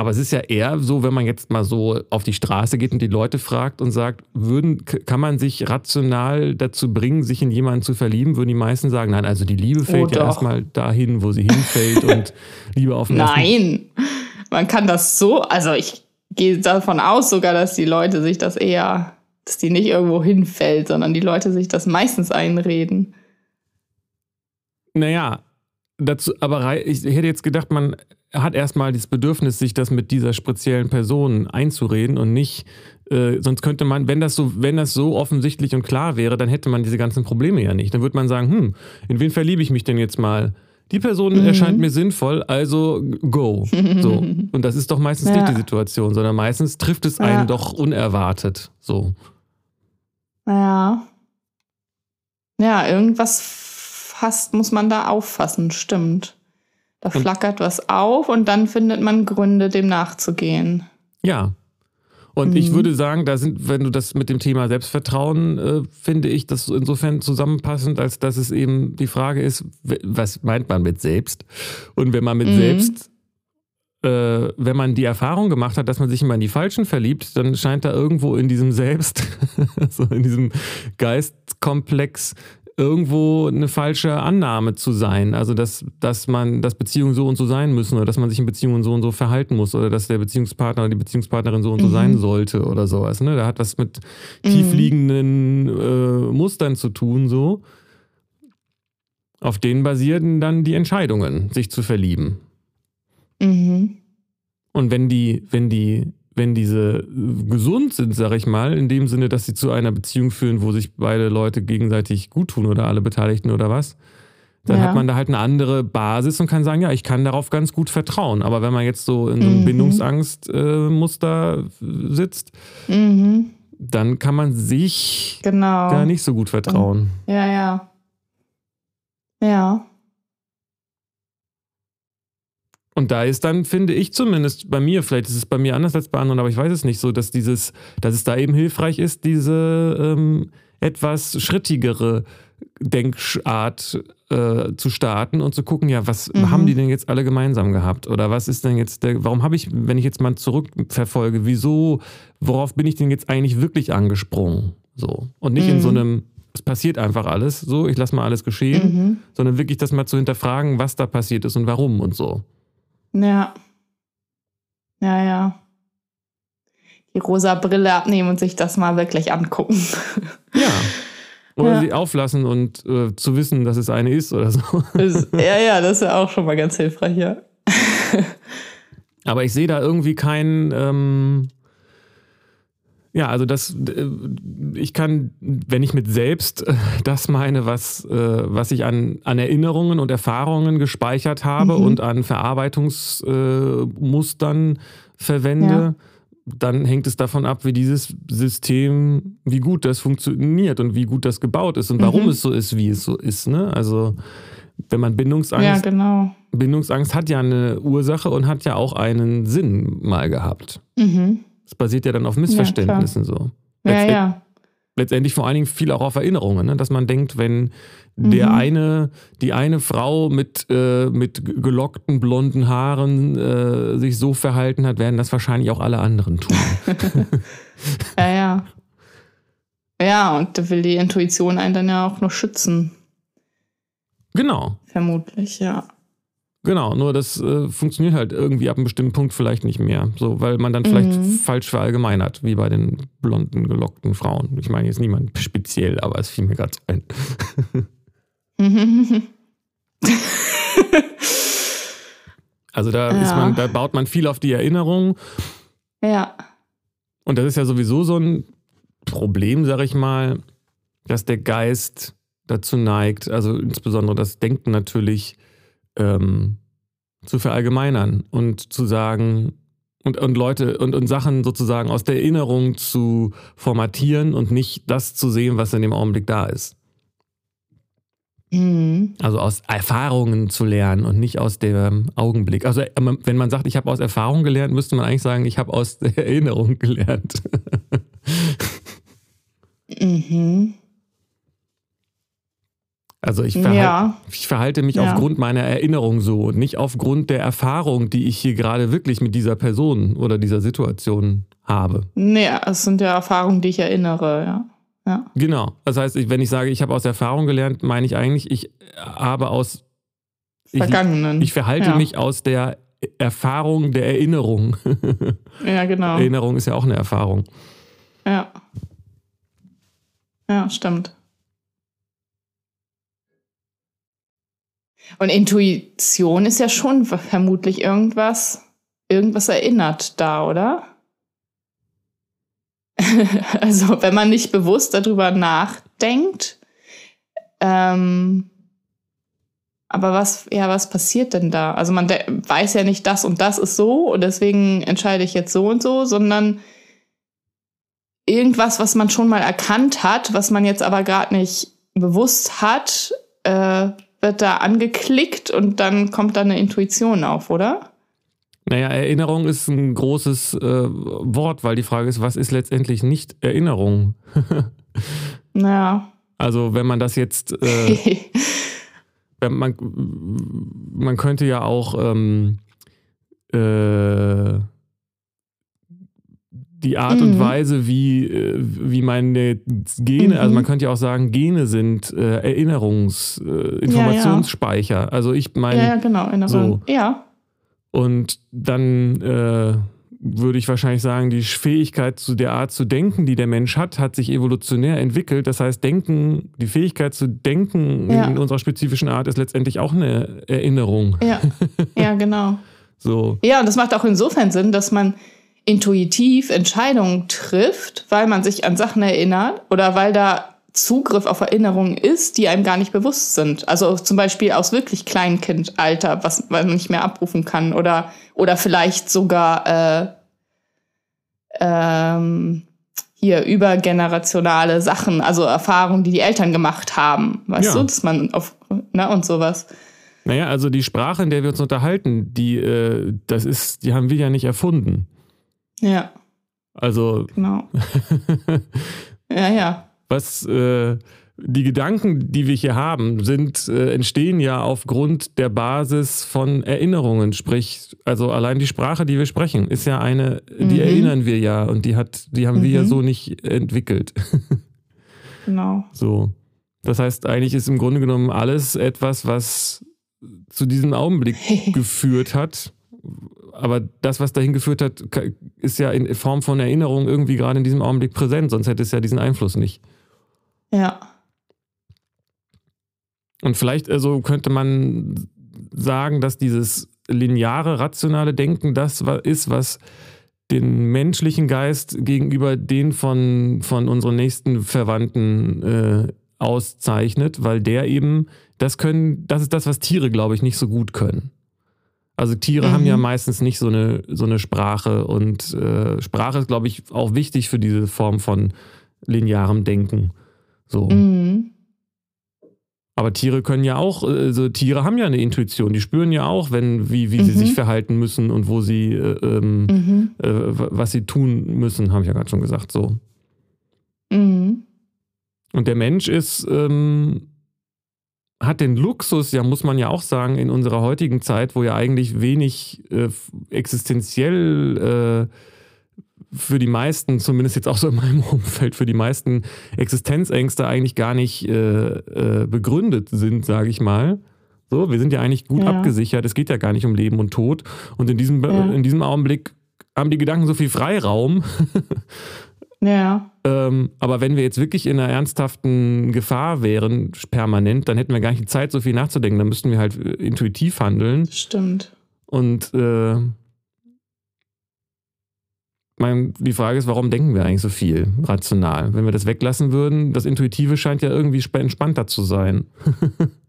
Aber es ist ja eher so, wenn man jetzt mal so auf die Straße geht und die Leute fragt und sagt, würden, kann man sich rational dazu bringen, sich in jemanden zu verlieben, würden die meisten sagen, nein, also die Liebe fällt ja doch. erstmal dahin, wo sie hinfällt und (laughs) Liebe auf den Nein, man kann das so, also ich gehe davon aus sogar, dass die Leute sich das eher, dass die nicht irgendwo hinfällt, sondern die Leute sich das meistens einreden. Naja, dazu, aber ich hätte jetzt gedacht, man hat erstmal das Bedürfnis, sich das mit dieser speziellen Person einzureden und nicht, äh, sonst könnte man, wenn das so, wenn das so offensichtlich und klar wäre, dann hätte man diese ganzen Probleme ja nicht. Dann würde man sagen, hm, in wen verliebe ich mich denn jetzt mal? Die Person Mhm. erscheint mir sinnvoll, also go. (laughs) So. Und das ist doch meistens Ja. nicht die Situation, sondern meistens trifft es einen Ja. doch unerwartet. So. Ja. Ja, irgendwas fast muss man da auffassen, stimmt. Da flackert was auf und dann findet man Gründe, dem nachzugehen. Ja. Und ich Mhm. würde sagen, da sind, wenn du das mit dem Thema Selbstvertrauen, äh, finde ich das insofern zusammenpassend, als dass es eben die Frage ist, was meint man mit selbst? Und wenn man mit Mhm. selbst, äh, wenn man die Erfahrung gemacht hat, dass man sich immer in die Falschen verliebt, dann scheint da irgendwo in diesem Selbst, (laughs) so in diesem Geistkomplex, irgendwo eine falsche Annahme zu sein. Also, dass, dass man, dass Beziehungen so und so sein müssen oder dass man sich in Beziehungen so und so verhalten muss oder dass der Beziehungspartner oder die Beziehungspartnerin so und so Mhm. sein sollte oder sowas. Ne? Da hat was mit Mhm. tiefliegenden äh, Mustern zu tun, so. Auf denen basieren dann die Entscheidungen, sich zu verlieben. Mhm. Und wenn die, wenn die, wenn diese äh, gesund sind, sag ich mal, in dem Sinne, dass sie zu einer Beziehung führen, wo sich beide Leute gegenseitig gut tun oder alle Beteiligten oder was, dann Ja. hat man da halt eine andere Basis und kann sagen, ja, ich kann darauf ganz gut vertrauen. Aber wenn man jetzt so in so einem Mhm. Bindungsangstmuster sitzt, Mhm. dann kann man sich Genau. gar nicht so gut vertrauen. Ja, ja. Ja. Und da ist dann, finde ich zumindest bei mir, vielleicht ist es bei mir anders als bei anderen, aber ich weiß es nicht so, dass dieses, dass es da eben hilfreich ist, diese ähm, etwas schrittigere Denkart äh, zu starten und zu gucken, ja, was Mhm. haben die denn jetzt alle gemeinsam gehabt? Oder was ist denn jetzt der, warum habe ich, wenn ich jetzt mal zurückverfolge, wieso, worauf bin ich denn jetzt eigentlich wirklich angesprungen? So. Und nicht in Mhm. so einem, es passiert einfach alles, so, ich lasse mal alles geschehen, Mhm. sondern wirklich das mal zu hinterfragen, was da passiert ist und warum und so. Ja. Ja, ja. Die rosa Brille abnehmen und sich das mal wirklich angucken. (laughs) Ja. Oder Ja. sie auflassen und äh, zu wissen, dass es eine ist oder so. (laughs) Das, ja, ja, das ist ja auch schon mal ganz hilfreich, ja. Aber ich sehe da irgendwie keinen. Ähm, ja, also das, äh, ich kann, wenn ich mit selbst äh, das meine, was, äh, was ich an, an Erinnerungen und Erfahrungen gespeichert habe Mhm. und an Verarbeitungsmustern Mustern verwende, Ja. dann hängt es davon ab, wie dieses System, wie gut das funktioniert und wie gut das gebaut ist und warum Mhm. es so ist, wie es so ist. Ne? Also wenn man Bindungsangst Ja, genau. Bindungsangst hat ja eine Ursache und hat ja auch einen Sinn mal gehabt. Mhm. Es basiert ja dann auf Missverständnissen so. Ja, ja. Letztendlich vor allen Dingen viel auch auf Erinnerungen, ne? dass man denkt, wenn der Mhm. eine, die eine Frau mit, äh, mit gelockten blonden Haaren äh, sich so verhalten hat, werden das wahrscheinlich auch alle anderen tun. (laughs) Ja, ja. Ja, und da will die Intuition einen dann ja auch nur schützen. genau, Vermutlich, ja. Genau. Nur das äh, funktioniert halt irgendwie ab einem bestimmten Punkt vielleicht nicht mehr. So, weil man dann vielleicht Mhm. falsch verallgemeinert, wie bei den blonden, gelockten Frauen. Ich meine jetzt niemand speziell, aber es fiel mir gerade so ein. (laughs) Also da, ist Ja. man, da baut man viel auf die Erinnerung. ja. Und das ist ja sowieso so ein Problem, sag ich mal, dass der Geist dazu neigt, also insbesondere das Denken natürlich, ähm, zu verallgemeinern und zu sagen, und, und Leute und, und Sachen sozusagen aus der Erinnerung zu formatieren und nicht das zu sehen, was in dem Augenblick da ist. Mhm. Also aus Erfahrungen zu lernen und nicht aus dem Augenblick. Also wenn man sagt, ich habe aus Erfahrung gelernt, müsste man eigentlich sagen, ich habe aus der Erinnerung gelernt. (laughs) mhm. Also ich, verhalte, Ja. ich verhalte mich Ja. aufgrund meiner Erinnerung so und nicht aufgrund der Erfahrung, die ich hier gerade wirklich mit dieser Person oder dieser Situation habe. Nee, es sind ja Erfahrungen, die ich erinnere, ja. Ja. Genau. Das heißt, ich- wenn ich sage, ich habe aus Erfahrung gelernt, meine ich eigentlich, ich habe aus Ich- Vergangenen. Ich verhalte ja. mich aus der Erfahrung der Erinnerung. Ja, genau. (laughs) Erinnerung ist ja auch eine Erfahrung. Ja. Ja, stimmt. Und Intuition ist ja schon vermutlich irgendwas, irgendwas erinnert da, oder? (laughs) also, wenn man nicht bewusst darüber nachdenkt, ähm, aber was, ja, was passiert denn da? Also man weiß ja nicht, das und das ist so und deswegen entscheide ich jetzt so und so, sondern irgendwas, was man schon mal erkannt hat, was man jetzt aber gerade nicht bewusst hat, äh, wird da angeklickt und dann kommt da eine Intuition auf, oder? Naja, Erinnerung ist ein großes äh, Wort, weil die Frage ist, was ist letztendlich nicht Erinnerung? (laughs) Ja. Also wenn man das jetzt, äh, (laughs) wenn man, man könnte ja auch ähm, äh, die Art und Mhm. Weise, wie, äh, wie meine Gene, also Mhm. man könnte ja auch sagen, Gene sind äh, Erinnerungs-, äh, Informationsspeicher. Also ich meine, ja, ja, genau. Erinnerung. Ja. und dann äh, würde ich wahrscheinlich sagen, die Fähigkeit zu der Art zu denken, die der Mensch hat, hat sich evolutionär entwickelt. Das heißt, Denken, die Fähigkeit zu denken Ja. in unserer spezifischen Art ist letztendlich auch eine Erinnerung. Ja. ja, genau. (laughs) So. Ja, und das macht auch insofern Sinn, dass man intuitiv Entscheidungen trifft, weil man sich an Sachen erinnert oder weil da Zugriff auf Erinnerungen ist, die einem gar nicht bewusst sind. Also zum Beispiel aus wirklich Kleinkindalter, was man nicht mehr abrufen kann oder, oder vielleicht sogar äh, ähm, hier übergenerationale Sachen, also Erfahrungen, die die Eltern gemacht haben, weißt Ja. du, dass man auf, ne, und sowas. Naja, also die Sprache, in der wir uns unterhalten, die, äh, das ist, die haben wir ja nicht erfunden. Ja, Also genau. (laughs) ja, ja. was äh, die Gedanken, die wir hier haben, sind, äh, entstehen ja aufgrund der Basis von Erinnerungen. Sprich, also allein die Sprache, die wir sprechen, ist ja eine, die Mhm. erinnern wir ja und die hat, die haben wir ja Mhm. so nicht entwickelt. (laughs) Genau. so. Das heißt, eigentlich ist im Grunde genommen alles etwas, was zu diesem Augenblick (laughs) geführt hat. Aber das, was dahin geführt hat, ist ja in Form von Erinnerung irgendwie gerade in diesem Augenblick präsent, sonst hätte es ja diesen Einfluss nicht. Ja. Und vielleicht also könnte man sagen, dass dieses lineare, rationale Denken das ist, was den menschlichen Geist gegenüber den von, von unseren nächsten Verwandten äh, auszeichnet, weil der eben, das können, das ist das, was Tiere, glaube ich, nicht so gut können. Also Tiere Mhm. haben ja meistens nicht so eine, so eine Sprache und äh, Sprache ist, glaube ich, auch wichtig für diese Form von linearem Denken. So. Mhm. Aber Tiere können ja auch, also Tiere haben ja eine Intuition, die spüren ja auch, wenn, wie, wie sie Mhm. sich verhalten müssen und wo sie, äh, ähm, Mhm. äh, was sie tun müssen, habe ich ja gerade schon gesagt. So. Mhm. Und der Mensch ist, ähm, hat den Luxus, ja, muss man ja auch sagen, in unserer heutigen Zeit, wo ja eigentlich wenig äh, existenziell äh, für die meisten, zumindest jetzt auch so in meinem (laughs) Umfeld, für die meisten Existenzängste eigentlich gar nicht äh, äh, begründet sind, sage ich mal. So, wir sind ja eigentlich gut Ja. abgesichert. Es geht ja gar nicht um Leben und Tod. Und in diesem, Ja. in diesem Augenblick haben die Gedanken so viel Freiraum. (laughs) Ja. Ähm, aber wenn wir jetzt wirklich in einer ernsthaften Gefahr wären, permanent, dann hätten wir gar nicht die Zeit, so viel nachzudenken. Dann müssten wir halt äh, intuitiv handeln. Stimmt. Und äh, mein, die Frage ist, warum denken wir eigentlich so viel rational? Wenn wir das weglassen würden, das Intuitive scheint ja irgendwie sp- entspannter zu sein. (laughs)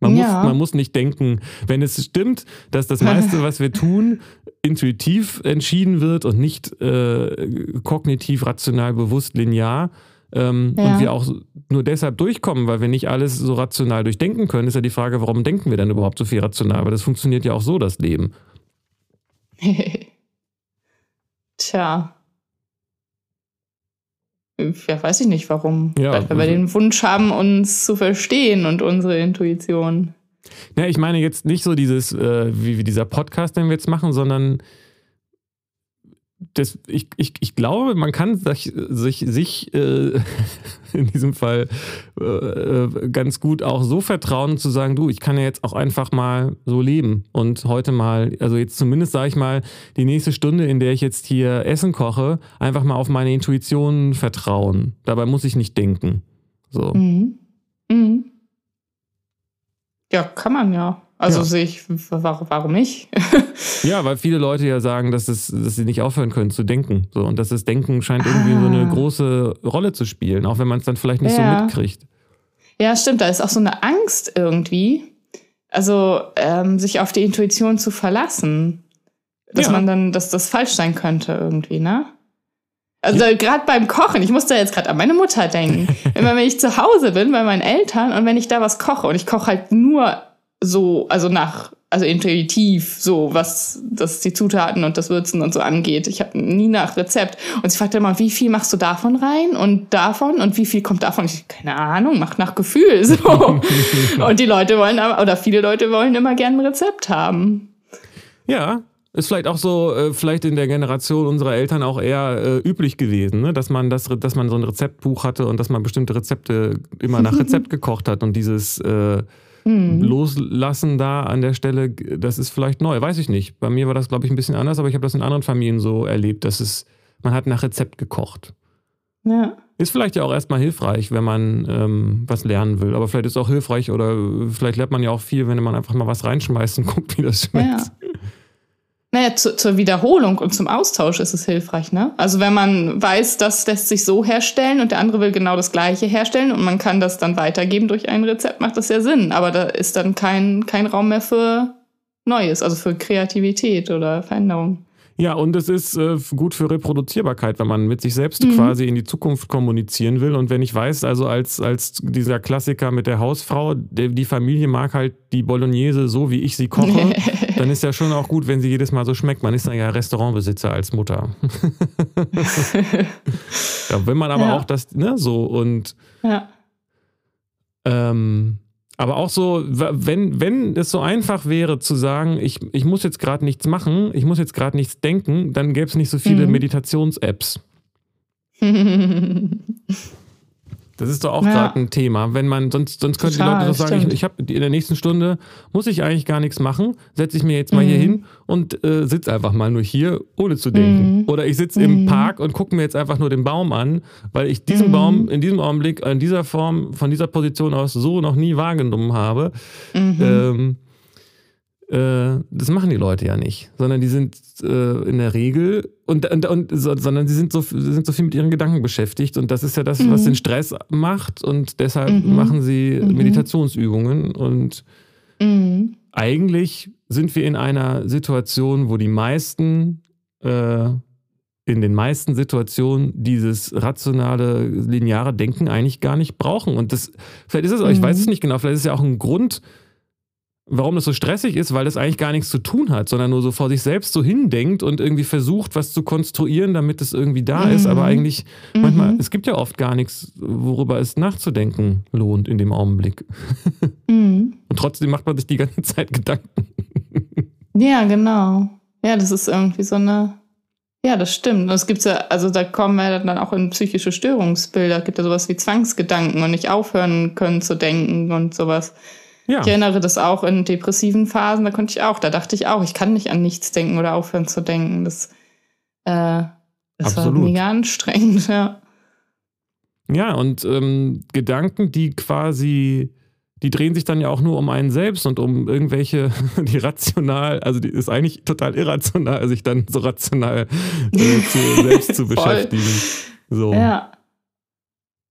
man, Ja. muss, man muss nicht denken, wenn es stimmt, dass das meiste, was wir tun, (laughs) intuitiv entschieden wird und nicht äh, kognitiv, rational, bewusst, linear, Ähm, Ja. Und wir auch nur deshalb durchkommen, weil wir nicht alles so rational durchdenken können, ist ja die Frage, warum denken wir denn überhaupt so viel rational? Weil das funktioniert ja auch so, das Leben. (laughs) Tja. Ja, weiß ich nicht warum. Ja, Vielleicht, weil wir also- den Wunsch haben, uns zu verstehen und unsere Intuition. Ja, ich meine jetzt nicht so dieses, äh, wie, wie dieser Podcast, den wir jetzt machen, sondern das, ich, ich, ich glaube, man kann sich, sich, sich äh, (laughs) in diesem Fall äh, ganz gut auch so vertrauen, zu sagen, du, ich kann ja jetzt auch einfach mal so leben und heute mal, also jetzt zumindest sage ich mal, die nächste Stunde, in der ich jetzt hier Essen koche, einfach mal auf meine Intuition vertrauen. Dabei muss ich nicht denken. So. Mhm. Mhm. Ja, kann man ja. Also Ja. sehe ich, warum, nicht? (laughs) Ja, weil viele Leute ja sagen, dass, es, dass sie nicht aufhören können zu denken. So, und dass das Denken scheint irgendwie so eine Ah. große Rolle zu spielen, auch wenn man es dann vielleicht nicht Ja. so mitkriegt. ja, stimmt, da ist auch so eine Angst irgendwie. Also ähm, sich auf die Intuition zu verlassen. Dass Ja. man dann, dass das falsch sein könnte irgendwie, ne? Also gerade beim Kochen, ich musste jetzt gerade an meine Mutter denken. (laughs) Immer wenn ich zu Hause bin bei meinen Eltern und wenn ich da was koche und ich koche halt nur so, also nach, also intuitiv, so was das die Zutaten und das Würzen und so angeht. Ich habe nie nach Rezept. Und sie fragte immer, wie viel machst du davon rein und davon und wie viel kommt davon? Ich keine Ahnung, macht nach Gefühl so. (laughs) und die Leute wollen aber, oder viele Leute wollen immer gerne ein Rezept haben. Ja, ist vielleicht auch so, äh, vielleicht in der Generation unserer Eltern auch eher äh, üblich gewesen, ne? dass, man das, dass man so ein Rezeptbuch hatte und dass man bestimmte Rezepte immer nach (laughs) Rezept gekocht hat und dieses äh, Hm. Loslassen da an der Stelle, das ist vielleicht neu, weiß ich nicht. Bei mir war das, glaube ich, ein bisschen anders, aber ich habe das in anderen Familien so erlebt, dass es, man hat nach Rezept gekocht. Ja. Ist vielleicht ja auch erstmal hilfreich, wenn man ähm, was lernen will. Aber vielleicht ist es auch hilfreich oder vielleicht lernt man ja auch viel, wenn man einfach mal was reinschmeißt und (laughs) guckt, wie das schmeckt. Ja. Naja, zu, zur Wiederholung und zum Austausch ist es hilfreich, ne? Also wenn man weiß, das lässt sich so herstellen und der andere will genau das Gleiche herstellen und man kann das dann weitergeben durch ein Rezept, macht das ja Sinn. Aber da ist dann kein, kein Raum mehr für Neues, also für Kreativität oder Veränderung. Ja, und es ist äh, gut für Reproduzierbarkeit, wenn man mit sich selbst Mhm. quasi in die Zukunft kommunizieren will. Und wenn ich weiß, also als, als dieser Klassiker mit der Hausfrau, der, die Familie mag halt die Bolognese so, wie ich sie koche, (laughs) dann ist ja schon auch gut, wenn sie jedes Mal so schmeckt. Man ist dann ja Restaurantbesitzer als Mutter. (laughs) ja, wenn man aber Ja. auch das, ne, so und ja. ähm, aber auch so, wenn, wenn es so einfach wäre zu sagen, ich, ich muss jetzt gerade nichts machen, ich muss jetzt gerade nichts denken, dann gäbe es nicht so viele Mhm. Meditations-Apps. (laughs) Das ist doch auch Ja. gerade ein Thema. Wenn man, sonst, sonst könnten die Leute doch sagen, ich, stimmt. ich habe in der nächsten Stunde muss ich eigentlich gar nichts machen, setze ich mir jetzt mal hier Mhm. hin und äh, sitze einfach mal nur hier, ohne zu denken. Mhm. Oder ich sitze im Mhm. Park und gucke mir jetzt einfach nur den Baum an, weil ich diesen Mhm. Baum in diesem Augenblick, in dieser Form, von dieser Position aus so noch nie wahrgenommen habe. Mhm. Ähm, äh, das machen die Leute ja nicht, sondern die sind äh, in der Regel und, und, und so, sondern sie sind so, sie sind so viel mit ihren Gedanken beschäftigt und das ist ja das, was Mhm. den Stress macht und deshalb Mhm. machen sie Mhm. Meditationsübungen und Mhm. eigentlich sind wir in einer Situation, wo die meisten äh, in den meisten Situationen dieses rationale, lineare Denken eigentlich gar nicht brauchen. Und das, vielleicht ist es, ich Mhm. weiß es nicht genau, vielleicht ist es ja auch ein Grund, warum das so stressig ist, weil das eigentlich gar nichts zu tun hat, sondern nur so vor sich selbst so hindenkt und irgendwie versucht, was zu konstruieren, damit es irgendwie da ist. Mhm. Aber eigentlich, manchmal, Mhm. es gibt ja oft gar nichts, worüber es nachzudenken lohnt in dem Augenblick. (laughs) Mhm. Und trotzdem macht man sich die ganze Zeit Gedanken. Ja, genau. Ja, das ist irgendwie so eine. Ja, das stimmt. Und es gibt ja, also da kommen wir dann auch in psychische Störungsbilder. Es gibt ja sowas wie Zwangsgedanken und nicht aufhören können zu denken und sowas. Ja. Ich erinnere das auch in depressiven Phasen, da konnte ich auch, da dachte ich auch, ich kann nicht an nichts denken oder aufhören zu denken. Das, äh, das war mega anstrengend, (laughs) ja. Ja, und ähm, Gedanken, die quasi, die drehen sich dann ja auch nur um einen selbst und um irgendwelche, (laughs) die rational, also die ist eigentlich total irrational, sich dann so rational äh, zu, (laughs) selbst zu beschäftigen. So. Ja.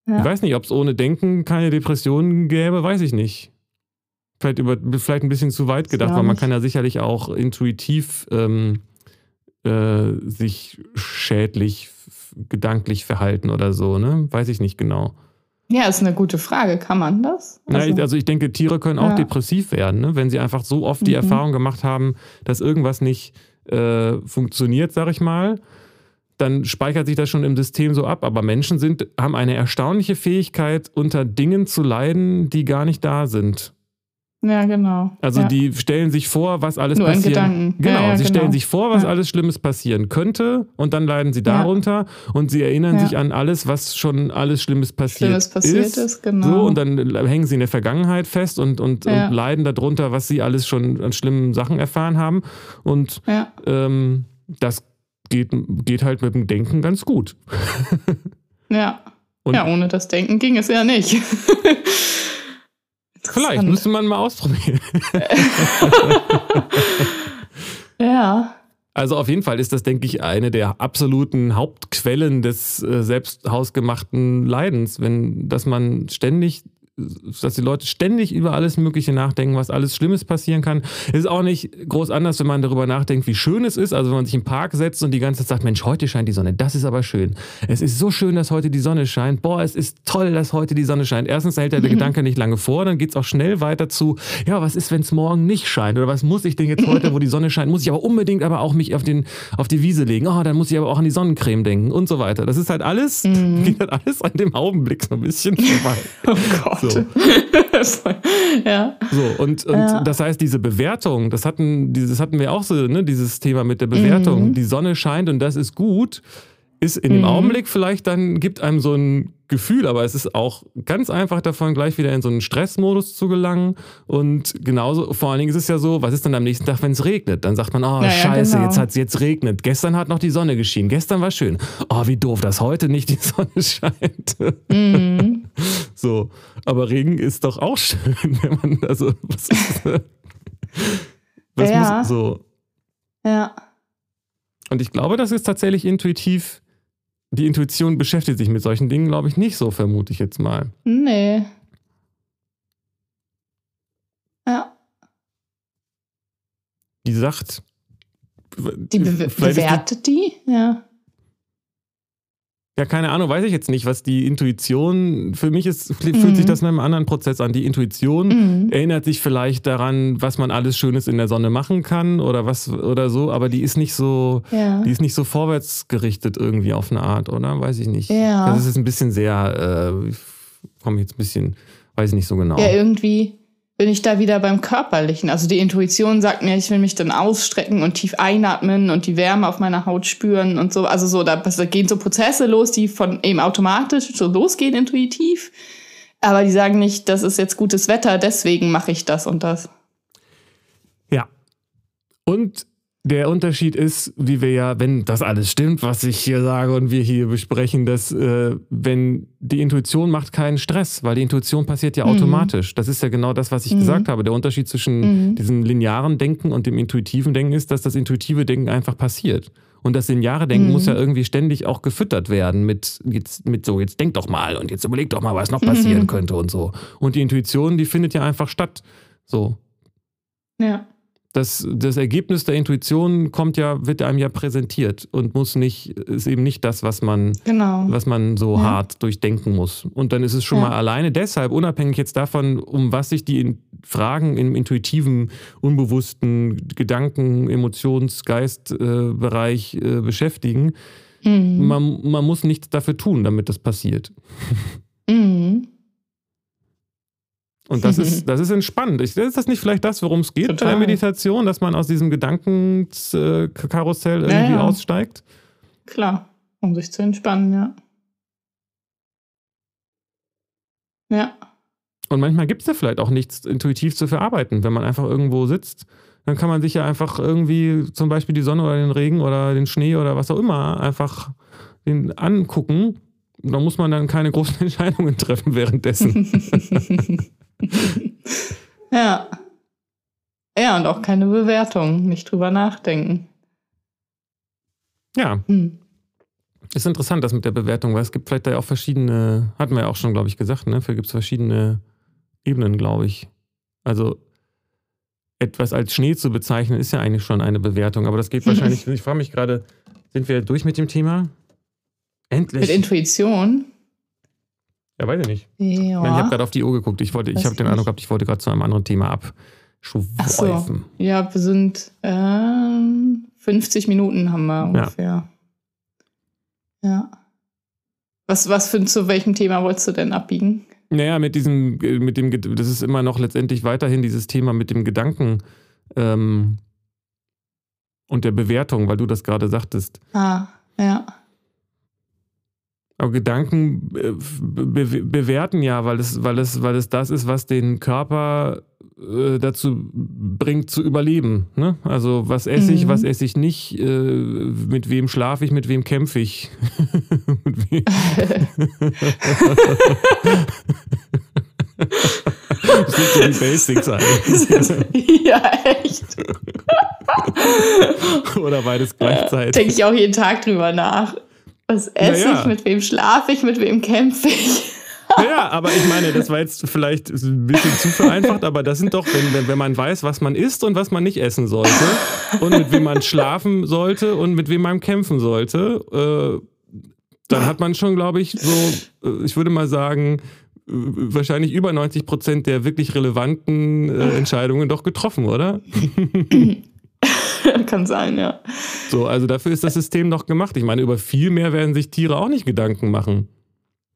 Ja. Ich weiß nicht, ob es ohne Denken keine Depressionen gäbe, weiß ich nicht. Vielleicht, über, vielleicht ein bisschen zu weit gedacht, Ja, weil man kann ja sicherlich auch intuitiv ähm, äh, sich schädlich gedanklich verhalten oder so, ne? Weiß ich nicht genau. Ja, ist eine gute Frage. Kann man das? Also, Na, also ich denke, Tiere können auch ja. depressiv werden, ne? wenn sie einfach so oft die mhm. Erfahrung gemacht haben, dass irgendwas nicht äh, funktioniert, sag ich mal. Dann speichert sich das schon im System so ab. Aber Menschen sind, haben eine erstaunliche Fähigkeit, unter Dingen zu leiden, die gar nicht da sind. Ja, genau. Also ja. die stellen sich vor, was alles Nur passieren. Gedanken. Genau, ja, ja, sie genau. stellen sich vor, was alles Schlimmes passieren könnte und dann leiden sie darunter und sie erinnern sich an alles, was schon alles Schlimmes passiert, Schlimmes passiert ist. ist genau. So, und dann hängen sie in der Vergangenheit fest und, und, und leiden darunter, was sie alles schon an schlimmen Sachen erfahren haben. Und ähm, das geht, geht halt mit dem Denken ganz gut. (laughs) ja. Und ja, ohne das Denken ging es ja nicht. (laughs) Vielleicht müsste man mal ausprobieren. (laughs) ja. Also auf jeden Fall ist das, denke ich, eine der absoluten Hauptquellen des äh, selbst hausgemachten Leidens, wenn dass man ständig dass die Leute ständig über alles Mögliche nachdenken, was alles Schlimmes passieren kann. Es ist auch nicht groß anders, wenn man darüber nachdenkt, wie schön es ist. Also wenn man sich im Park setzt und die ganze Zeit sagt, Mensch, heute scheint die Sonne, das ist aber schön. Es ist so schön, dass heute die Sonne scheint. Boah, es ist toll, dass heute die Sonne scheint. Erstens hält der mhm. Gedanke nicht lange vor, dann geht es auch schnell weiter zu, ja, was ist, wenn es morgen nicht scheint? Oder was muss ich denn jetzt heute, wo die Sonne scheint, muss ich aber unbedingt aber auch mich auf, den, auf die Wiese legen. Oh, dann muss ich aber auch an die Sonnencreme denken und so weiter. Das ist halt alles, mhm. geht halt alles an dem Augenblick so ein bisschen vorbei. (laughs) Oh Gott. So. (laughs) ja. So, und, und ja. das heißt, diese Bewertung, das hatten, dieses hatten wir auch so, ne, dieses Thema mit der Bewertung. Mhm. Die Sonne scheint und das ist gut ist in dem mhm. Augenblick vielleicht dann, gibt einem so ein Gefühl, aber es ist auch ganz einfach davon, gleich wieder in so einen Stressmodus zu gelangen. Und genauso, vor allen Dingen ist es ja so, was ist dann am nächsten Tag, wenn es regnet? Dann sagt man, oh, ja, scheiße, genau. jetzt hat es jetzt regnet. Gestern hat noch die Sonne geschienen. Gestern war schön. Oh, wie doof, dass heute nicht die (laughs) Sonne scheint. Mhm. So, aber Regen ist doch auch schön, (laughs) wenn man, also, was ist, was ja. muss so. Ja. Und ich glaube, das ist tatsächlich intuitiv die Intuition beschäftigt sich mit solchen Dingen, glaube ich, nicht so, vermute ich jetzt mal. Nee. Ja. Die sagt. Die be bewertet die? Ja. Ja, keine Ahnung, weiß ich jetzt nicht, was die Intuition, für mich ist, fühlt mhm. sich das nach einem anderen Prozess an. Die Intuition mhm. erinnert sich vielleicht daran, was man alles Schönes in der Sonne machen kann oder was oder so, aber die ist nicht so, ja. die ist nicht so vorwärtsgerichtet irgendwie auf eine Art, oder? Weiß ich nicht. Ja. Das ist ein bisschen sehr, äh, ich komme jetzt ein bisschen, weiß ich nicht so genau. Ja, irgendwie bin ich da wieder beim Körperlichen. Also die Intuition sagt mir, ich will mich dann ausstrecken und tief einatmen und die Wärme auf meiner Haut spüren und so. Also so, da gehen so Prozesse los, die von eben automatisch so losgehen, intuitiv. Aber die sagen nicht, das ist jetzt gutes Wetter, deswegen mache ich das und das. Ja. Und der Unterschied ist, wie wir ja, wenn das alles stimmt, was ich hier sage und wir hier besprechen, dass äh, wenn die Intuition macht keinen Stress, weil die Intuition passiert ja mhm. automatisch. Das ist ja genau das, was ich mhm. gesagt habe. Der Unterschied zwischen mhm. diesem linearen Denken und dem intuitiven Denken ist, dass das intuitive Denken einfach passiert. Und das lineare Denken muss ja mhm. irgendwie ständig auch gefüttert werden mit, jetzt, mit so, jetzt denk doch mal und jetzt überleg doch mal, was noch passieren mhm. könnte und so. Und die Intuition, die findet ja einfach statt. So. Ja das, das Ergebnis der Intuition kommt ja, wird einem ja präsentiert und muss nicht, ist eben nicht das, was man, genau. was man so ja. hart durchdenken muss. Und dann ist es schon ja. mal alleine deshalb, unabhängig jetzt davon, um was sich die Fragen im intuitiven, unbewussten Gedanken, Emotions-, Geistbereich äh, äh, beschäftigen. Mhm. Man, man muss nichts dafür tun, damit das passiert. Mhm. Und das ist, (laughs) das ist entspannend. Ist das nicht vielleicht das, worum es geht Total. bei der Meditation, dass man aus diesem Gedankenkarussell irgendwie ja, ja. aussteigt? Klar, um sich zu entspannen, ja. Ja. Und manchmal gibt es ja vielleicht auch nichts intuitiv zu verarbeiten, wenn man einfach irgendwo sitzt. Dann kann man sich ja einfach irgendwie zum Beispiel die Sonne oder den Regen oder den Schnee oder was auch immer einfach den angucken. Da muss man dann keine großen (laughs) Entscheidungen treffen währenddessen. (laughs) (laughs) ja. Ja, und auch keine Bewertung, nicht drüber nachdenken. Ja. Hm. Ist interessant, das mit der Bewertung, weil es gibt vielleicht da auch verschiedene, hatten wir ja auch schon, glaube ich, gesagt, ne? Dafür gibt es verschiedene Ebenen, glaube ich. Also etwas als Schnee zu bezeichnen, ist ja eigentlich schon eine Bewertung, aber das geht (laughs) wahrscheinlich, ich frage mich gerade, sind wir durch mit dem Thema? Endlich. Mit Intuition? Ja, weiß ich nicht. Ja. Nein, ich habe gerade auf die Uhr geguckt. Ich, wollte, ich habe den Eindruck gehabt, ich wollte gerade zu einem anderen Thema abschweifen. So. Ja, wir sind ähm, 50 Minuten haben wir ungefähr. Ja. Was, was für zu welchem Thema wolltest du denn abbiegen? Naja, mit diesem, mit dem, das ist immer noch letztendlich weiterhin dieses Thema mit dem Gedanken ähm, und der Bewertung, weil du das gerade sagtest. Ah, ja. Aber Gedanken äh, be bewerten ja, weil es, weil, es, weil es das ist, was den Körper äh, dazu bringt zu überleben. Ne? Also was esse ich, Mhm. was esse ich nicht, äh, mit wem schlafe ich, mit wem kämpfe ich. (laughs) Mit wem- das sind so die Basics eigentlich. (laughs) ja, echt. Oder beides gleichzeitig. Denke ich auch jeden Tag drüber nach. Was esse Naja. ich, mit wem schlafe ich, mit wem kämpfe ich? (laughs) Naja, aber ich meine, das war jetzt vielleicht ein bisschen zu vereinfacht, aber das sind doch, wenn, wenn, wenn man weiß, was man isst und was man nicht essen sollte und mit wem man schlafen sollte und mit wem man kämpfen sollte, äh, dann hat man schon, glaube ich, so, äh, ich würde mal sagen, äh, wahrscheinlich über 90 Prozent der wirklich relevanten äh, Entscheidungen doch getroffen, oder? (laughs) (laughs) Kann sein, ja. So, also dafür ist das System doch gemacht. Ich meine, über viel mehr werden sich Tiere auch nicht Gedanken machen.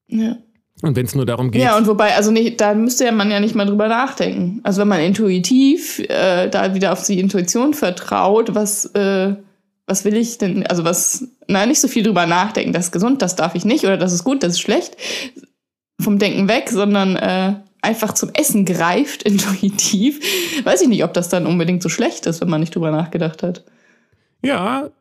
ja. Und wenn es nur darum geht, Ja, und wobei, also nicht, da müsste ja man ja nicht mal drüber nachdenken. Also wenn man intuitiv äh, da wieder auf die Intuition vertraut, was, äh, was will ich denn, also was, nein, nicht so viel drüber nachdenken, das ist gesund, das darf ich nicht oder das ist gut, das ist schlecht, vom Denken weg, sondern äh, einfach zum Essen greift, (laughs) intuitiv. Weiß ich nicht, ob das dann unbedingt so schlecht ist, wenn man nicht drüber nachgedacht hat. Ja,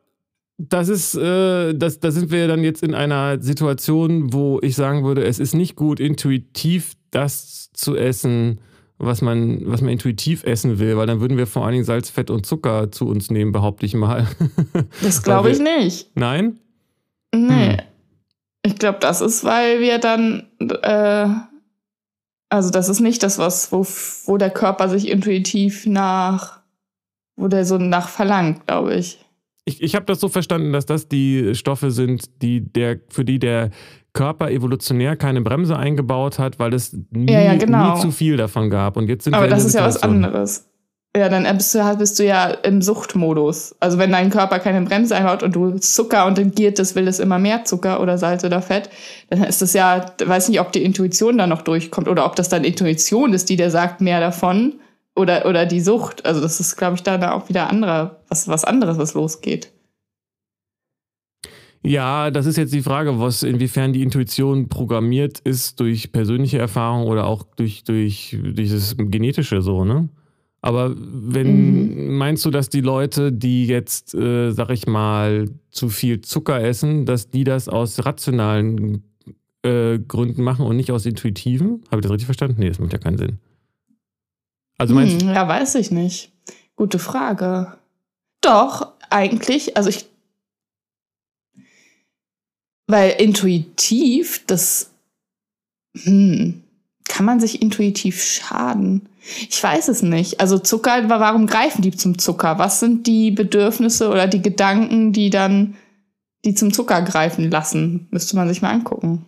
das ist, äh, das, da sind wir dann jetzt in einer Situation, wo ich sagen würde, es ist nicht gut, intuitiv das zu essen, was man, was man intuitiv essen will, weil dann würden wir vor allen Dingen Salz, Fett und Zucker zu uns nehmen, behaupte ich mal. (laughs) Das glaube ich nicht. Nein? Nee. Hm. Ich glaube, das ist, weil wir dann, äh, also das ist nicht das, was, wo, wo der Körper sich intuitiv nach, wo der so nach verlangt, glaube ich. Ich, ich habe das so verstanden, dass das die Stoffe sind, die der, für die der Körper evolutionär keine Bremse eingebaut hat, weil es nie, Ja, ja, genau. nie zu viel davon gab. Und jetzt sind Aber wir das ist ja was anderes. Ja, dann bist du, bist du ja im Suchtmodus. Also wenn dein Körper keine Bremse einbaut und du Zucker und giert es, will es immer mehr Zucker oder Salz oder Fett, dann ist das ja, weiß nicht, ob die Intuition da noch durchkommt oder ob das dann Intuition ist, die dir sagt, mehr davon oder, oder die Sucht. Also das ist, glaube ich, da auch wieder andere, was, was anderes, was losgeht. Ja, das ist jetzt die Frage, was inwiefern die Intuition programmiert ist durch persönliche Erfahrung oder auch durch, durch dieses genetische so, ne? Aber wenn meinst du, dass die Leute, die jetzt, äh, sag ich mal, zu viel Zucker essen, dass die das aus rationalen äh, Gründen machen und nicht aus intuitiven? Habe ich das richtig verstanden? Nee, das macht ja keinen Sinn. Also meinst Hm, ja, weiß ich nicht. Gute Frage. Doch, eigentlich, also ich. Weil intuitiv, das. Hm, kann man sich intuitiv schaden? Ich weiß es nicht. Also Zucker, warum greifen die zum Zucker? Was sind die Bedürfnisse oder die Gedanken, die dann die zum Zucker greifen lassen? Müsste man sich mal angucken.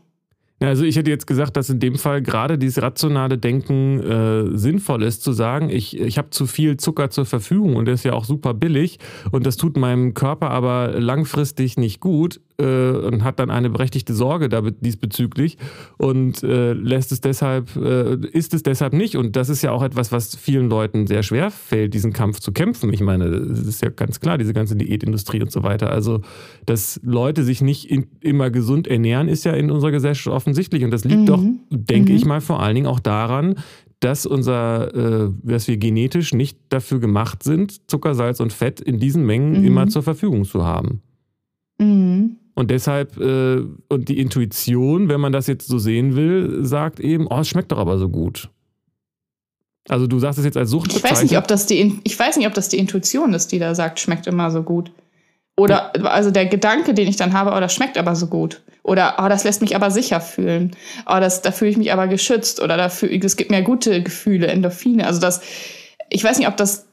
Also ich hätte jetzt gesagt, dass in dem Fall gerade dieses rationale Denken äh, sinnvoll ist, zu sagen, ich, ich habe zu viel Zucker zur Verfügung und der ist ja auch super billig und das tut meinem Körper aber langfristig nicht gut äh, und hat dann eine berechtigte Sorge diesbezüglich und äh, lässt es deshalb, äh, ist es deshalb nicht. Und das ist ja auch etwas, was vielen Leuten sehr schwer fällt, diesen Kampf zu kämpfen. Ich meine, das ist ja ganz klar, diese ganze Diätindustrie und so weiter. Also, dass Leute sich nicht in, immer gesund ernähren, ist ja in unserer Gesellschaft offensichtlich. Und das liegt Mhm. doch, denke Mhm. ich mal, vor allen Dingen auch daran, dass unser, äh, dass wir genetisch nicht dafür gemacht sind, Zucker, Salz und Fett in diesen Mengen Mhm. immer zur Verfügung zu haben. Mhm. Und deshalb, äh, und die Intuition, wenn man das jetzt so sehen will, sagt eben, oh, es schmeckt doch aber so gut. Also du sagst es jetzt als Sucht Ich weiß nicht, ob das die, ich weiß nicht, ob das die Intuition ist, die da sagt, schmeckt immer so gut. Oder also der Gedanke, den ich dann habe, oh, das schmeckt aber so gut. Oder oh, das lässt mich aber sicher fühlen. Oh, das, da fühle ich mich aber geschützt. Oder es gibt mir gute Gefühle, Endorphine. Also das, ich weiß nicht, ob das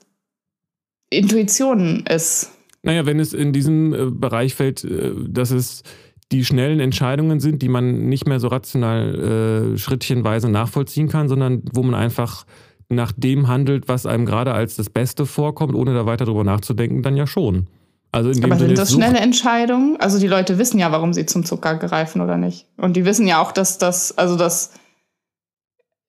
Intuition ist. Naja, wenn es in diesem äh, Bereich fällt, äh, dass es die schnellen Entscheidungen sind, die man nicht mehr so rational äh, schrittchenweise nachvollziehen kann, sondern wo man einfach nach dem handelt, was einem gerade als das Beste vorkommt, ohne da weiter drüber nachzudenken, dann ja schon. Also in dem Aber sind das schnelle Entscheidungen? Also die Leute wissen ja, warum sie zum Zucker greifen oder nicht. Und die wissen ja auch, dass das, also das,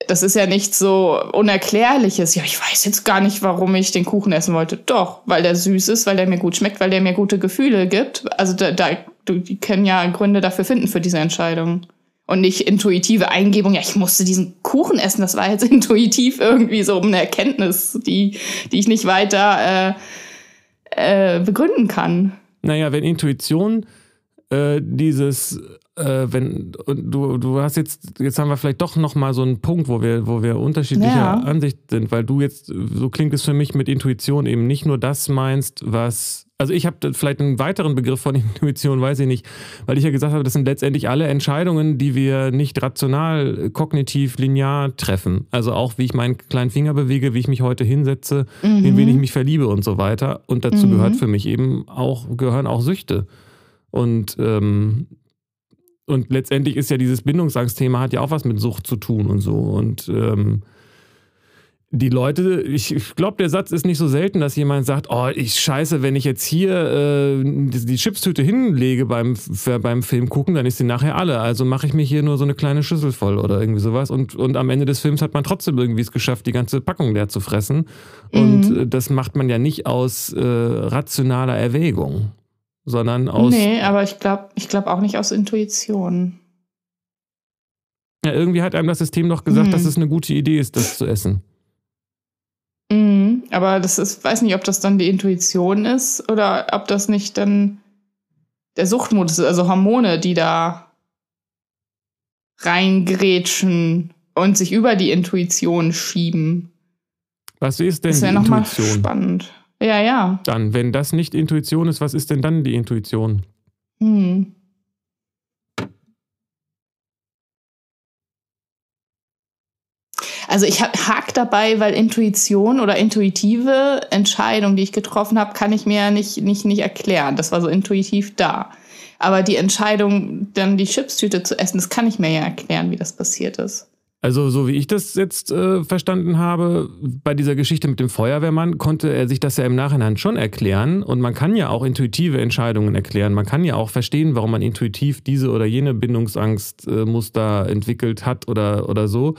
das ist ja nicht so Unerklärliches. Ja, ich weiß jetzt gar nicht, warum ich den Kuchen essen wollte. Doch, weil der süß ist, weil der mir gut schmeckt, weil der mir gute Gefühle gibt. Also da, da die können ja Gründe dafür finden für diese Entscheidung. Und nicht intuitive Eingebung, ja, ich musste diesen Kuchen essen. Das war jetzt (laughs) intuitiv irgendwie so eine Erkenntnis, die, die ich nicht weiter äh, äh, begründen kann. Naja, wenn Intuition äh, dieses äh, wenn du, du hast jetzt, jetzt haben wir vielleicht doch nochmal so einen Punkt, wo wir, wo wir unterschiedlicher ja. Ansicht sind, weil du jetzt, so klingt es für mich mit Intuition eben nicht nur das meinst, was, also ich habe vielleicht einen weiteren Begriff von (laughs) Intuition, weiß ich nicht, weil ich ja gesagt habe, das sind letztendlich alle Entscheidungen, die wir nicht rational, kognitiv, linear treffen. Also auch, wie ich meinen kleinen Finger bewege, wie ich mich heute hinsetze, mhm. in wen ich mich verliebe und so weiter. Und dazu mhm. gehört für mich eben auch, gehören auch Süchte. Und ähm, und letztendlich ist ja dieses Bindungsangstthema hat ja auch was mit Sucht zu tun und so. Und ähm, die Leute, ich, ich glaube, der Satz ist nicht so selten, dass jemand sagt, oh, ich scheiße, wenn ich jetzt hier äh, die, die Chipstüte hinlege beim, für, beim Film gucken, dann ist sie nachher alle. Also mache ich mir hier nur so eine kleine Schüssel voll oder irgendwie sowas. Und, und am Ende des Films hat man trotzdem irgendwie es geschafft, die ganze Packung leer zu fressen. Und mhm. das macht man ja nicht aus äh, rationaler Erwägung sondern aus. Nee, aber ich glaube ich glaub auch nicht aus Intuition. Ja, irgendwie hat einem das System doch gesagt, mhm. dass es eine gute Idee ist, das zu essen. Mhm, aber das ist, weiß nicht, ob das dann die Intuition ist oder ob das nicht dann der Suchtmodus ist, also Hormone, die da reingrätschen und sich über die Intuition schieben. Was ist denn das die Intuition? Spannend. Ja, ja. Dann, wenn das nicht Intuition ist, was ist denn dann die Intuition? Hm. Also ich hake dabei, weil Intuition oder intuitive Entscheidung, die ich getroffen habe, kann ich mir ja nicht, nicht, nicht erklären. Das war so intuitiv da. Aber die Entscheidung, dann die Chipstüte zu essen, das kann ich mir ja erklären, wie das passiert ist. Also, so wie ich das jetzt äh, verstanden habe, bei dieser Geschichte mit dem Feuerwehrmann konnte er sich das ja im Nachhinein schon erklären. Und man kann ja auch intuitive Entscheidungen erklären. Man kann ja auch verstehen, warum man intuitiv diese oder jene Bindungsangstmuster äh, entwickelt hat oder, oder so.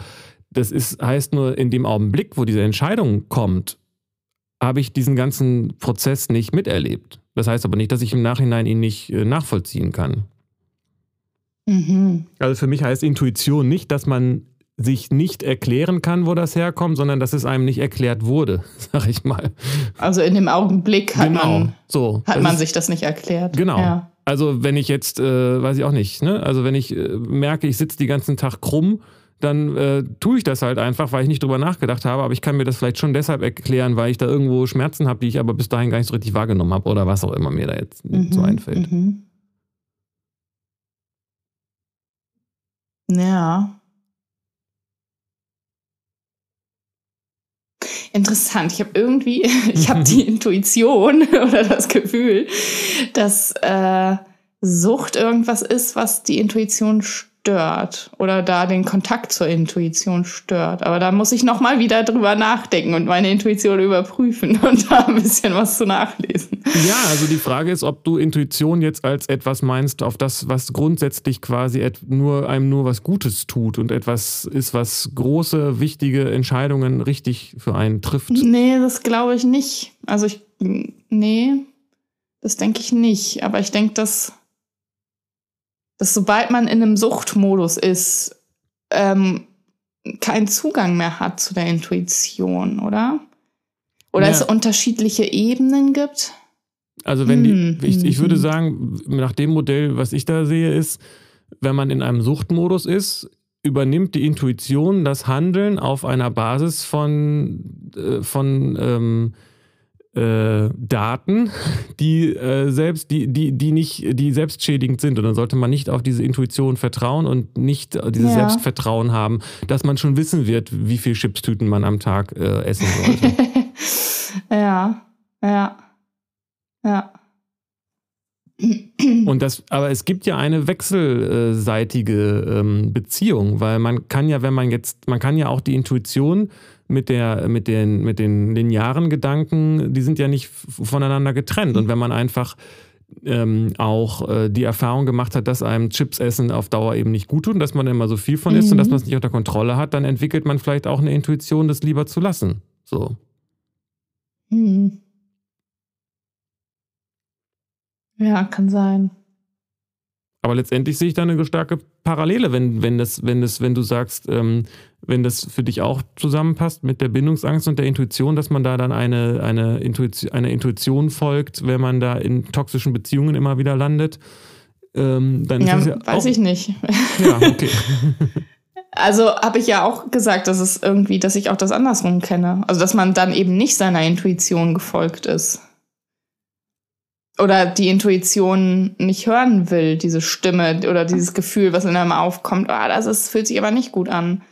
Das ist, heißt nur, in dem Augenblick, wo diese Entscheidung kommt, habe ich diesen ganzen Prozess nicht miterlebt. Das heißt aber nicht, dass ich im Nachhinein ihn nicht äh, nachvollziehen kann. Mhm. Also für mich heißt Intuition nicht, dass man sich nicht erklären kann, wo das herkommt, sondern dass es einem nicht erklärt wurde, (laughs) sag ich mal. Also in dem Augenblick hat genau, man, so. hat man ist, sich das nicht erklärt. Genau. Ja. Also wenn ich jetzt, äh, weiß ich auch nicht, ne? also wenn ich äh, merke, ich sitze den ganzen Tag krumm, dann äh, tue ich das halt einfach, weil ich nicht drüber nachgedacht habe, aber ich kann mir das vielleicht schon deshalb erklären, weil ich da irgendwo Schmerzen habe, die ich aber bis dahin gar nicht so richtig wahrgenommen habe oder was auch immer mir da jetzt mhm, so einfällt. Mhm. Ja. interessant. Ich habe irgendwie, (laughs) ich habe die (laughs) Intuition (laughs) oder das Gefühl, dass äh, Sucht irgendwas ist, was die Intuition stört oder da den Kontakt zur Intuition stört. Aber da muss ich noch mal wieder drüber nachdenken und meine Intuition überprüfen (laughs) und da ein bisschen was zu nachlesen. Ja, also die Frage ist, ob du Intuition jetzt als etwas meinst, auf das, was grundsätzlich quasi nur einem nur was Gutes tut und etwas ist, was große, wichtige Entscheidungen richtig für einen trifft. Nee, das glaube ich nicht. Also ich, nee, das denke ich nicht. Aber ich denke, dass dass sobald man in einem Suchtmodus ist, ähm, keinen Zugang mehr hat zu der Intuition, oder? Oder ja. es unterschiedliche Ebenen gibt? Also wenn hm. die, ich, ich würde hm. sagen, nach dem Modell, was ich da sehe, ist, wenn man in einem Suchtmodus ist, übernimmt die Intuition das Handeln auf einer Basis von, äh, von ähm, äh, Daten, die äh, selbst, die, die, die nicht, die selbstschädigend sind. Und dann sollte man nicht auf diese Intuition vertrauen und nicht dieses ja. Selbstvertrauen haben, dass man schon wissen wird, wie viel Chipstüten man am Tag äh, essen sollte. (laughs) ja, ja, ja. Und das, aber es gibt ja eine wechselseitige ähm, Beziehung, weil man kann ja, wenn man jetzt, man kann ja auch die Intuition mit der, mit den, mit den linearen Gedanken, die sind ja nicht voneinander getrennt. Und wenn man einfach ähm, auch äh, die Erfahrung gemacht hat, dass einem Chips essen auf Dauer eben nicht gut tut und dass man immer so viel von isst mhm. und dass man es nicht unter Kontrolle hat, dann entwickelt man vielleicht auch eine Intuition, das lieber zu lassen. So. Mhm. Ja, kann sein. Aber letztendlich sehe ich da eine starke Parallele, wenn, wenn, das, wenn, das, wenn du sagst, ähm, wenn das für dich auch zusammenpasst mit der Bindungsangst und der Intuition, dass man da dann eine, eine, Intuition, eine Intuition folgt, wenn man da in toxischen Beziehungen immer wieder landet. Ähm, dann ja, ist ja weiß ich nicht. (laughs) Ja, okay. (laughs) Also habe ich ja auch gesagt, dass es irgendwie, dass ich auch das andersrum kenne. Also dass man dann eben nicht seiner Intuition gefolgt ist oder die Intuition nicht hören will, diese Stimme oder dieses Gefühl, was in einem aufkommt, ah, das ist, fühlt sich aber nicht gut an.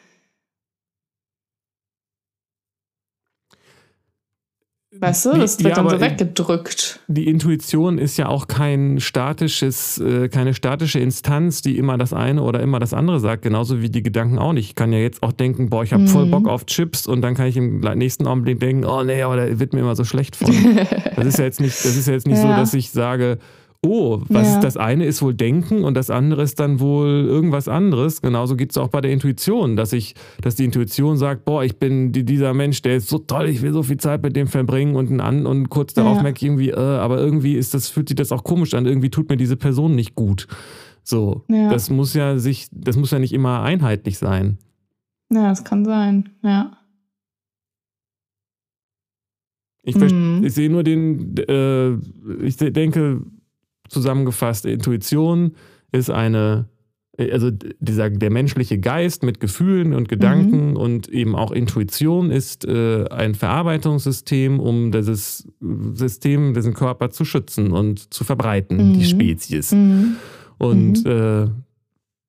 Weißt du, das wird ja, dann so weggedrückt. Die Intuition ist ja auch kein statisches, äh, keine statische Instanz, die immer das eine oder immer das andere sagt, genauso wie die Gedanken auch nicht. Ich kann ja jetzt auch denken, boah, ich habe mhm. voll Bock auf Chips und dann kann ich im nächsten Augenblick denken, oh nee, aber da wird mir immer so schlecht von. (laughs) das ist ja jetzt nicht, das ist ja jetzt nicht ja. so, dass ich sage, oh, was ja. das eine ist wohl Denken und das andere ist dann wohl irgendwas anderes. Genauso geht es auch bei der Intuition, dass ich, dass die Intuition sagt, boah, ich bin dieser Mensch, der ist so toll, ich will so viel Zeit mit dem verbringen und an und kurz darauf ja. merke ich irgendwie, äh, aber irgendwie ist das, fühlt sich das auch komisch an, irgendwie tut mir diese Person nicht gut. So, ja. das muss ja sich, das muss ja nicht immer einheitlich sein. Ja, das kann sein, ja. Ich, mhm. ich sehe nur den, äh, ich denke, zusammengefasst, Intuition ist eine, also dieser, der menschliche Geist mit Gefühlen und Gedanken mhm. und eben auch Intuition ist äh, ein Verarbeitungssystem, um dieses System, diesen Körper zu schützen und zu verbreiten, mhm. die Spezies. Mhm. Und mhm. äh,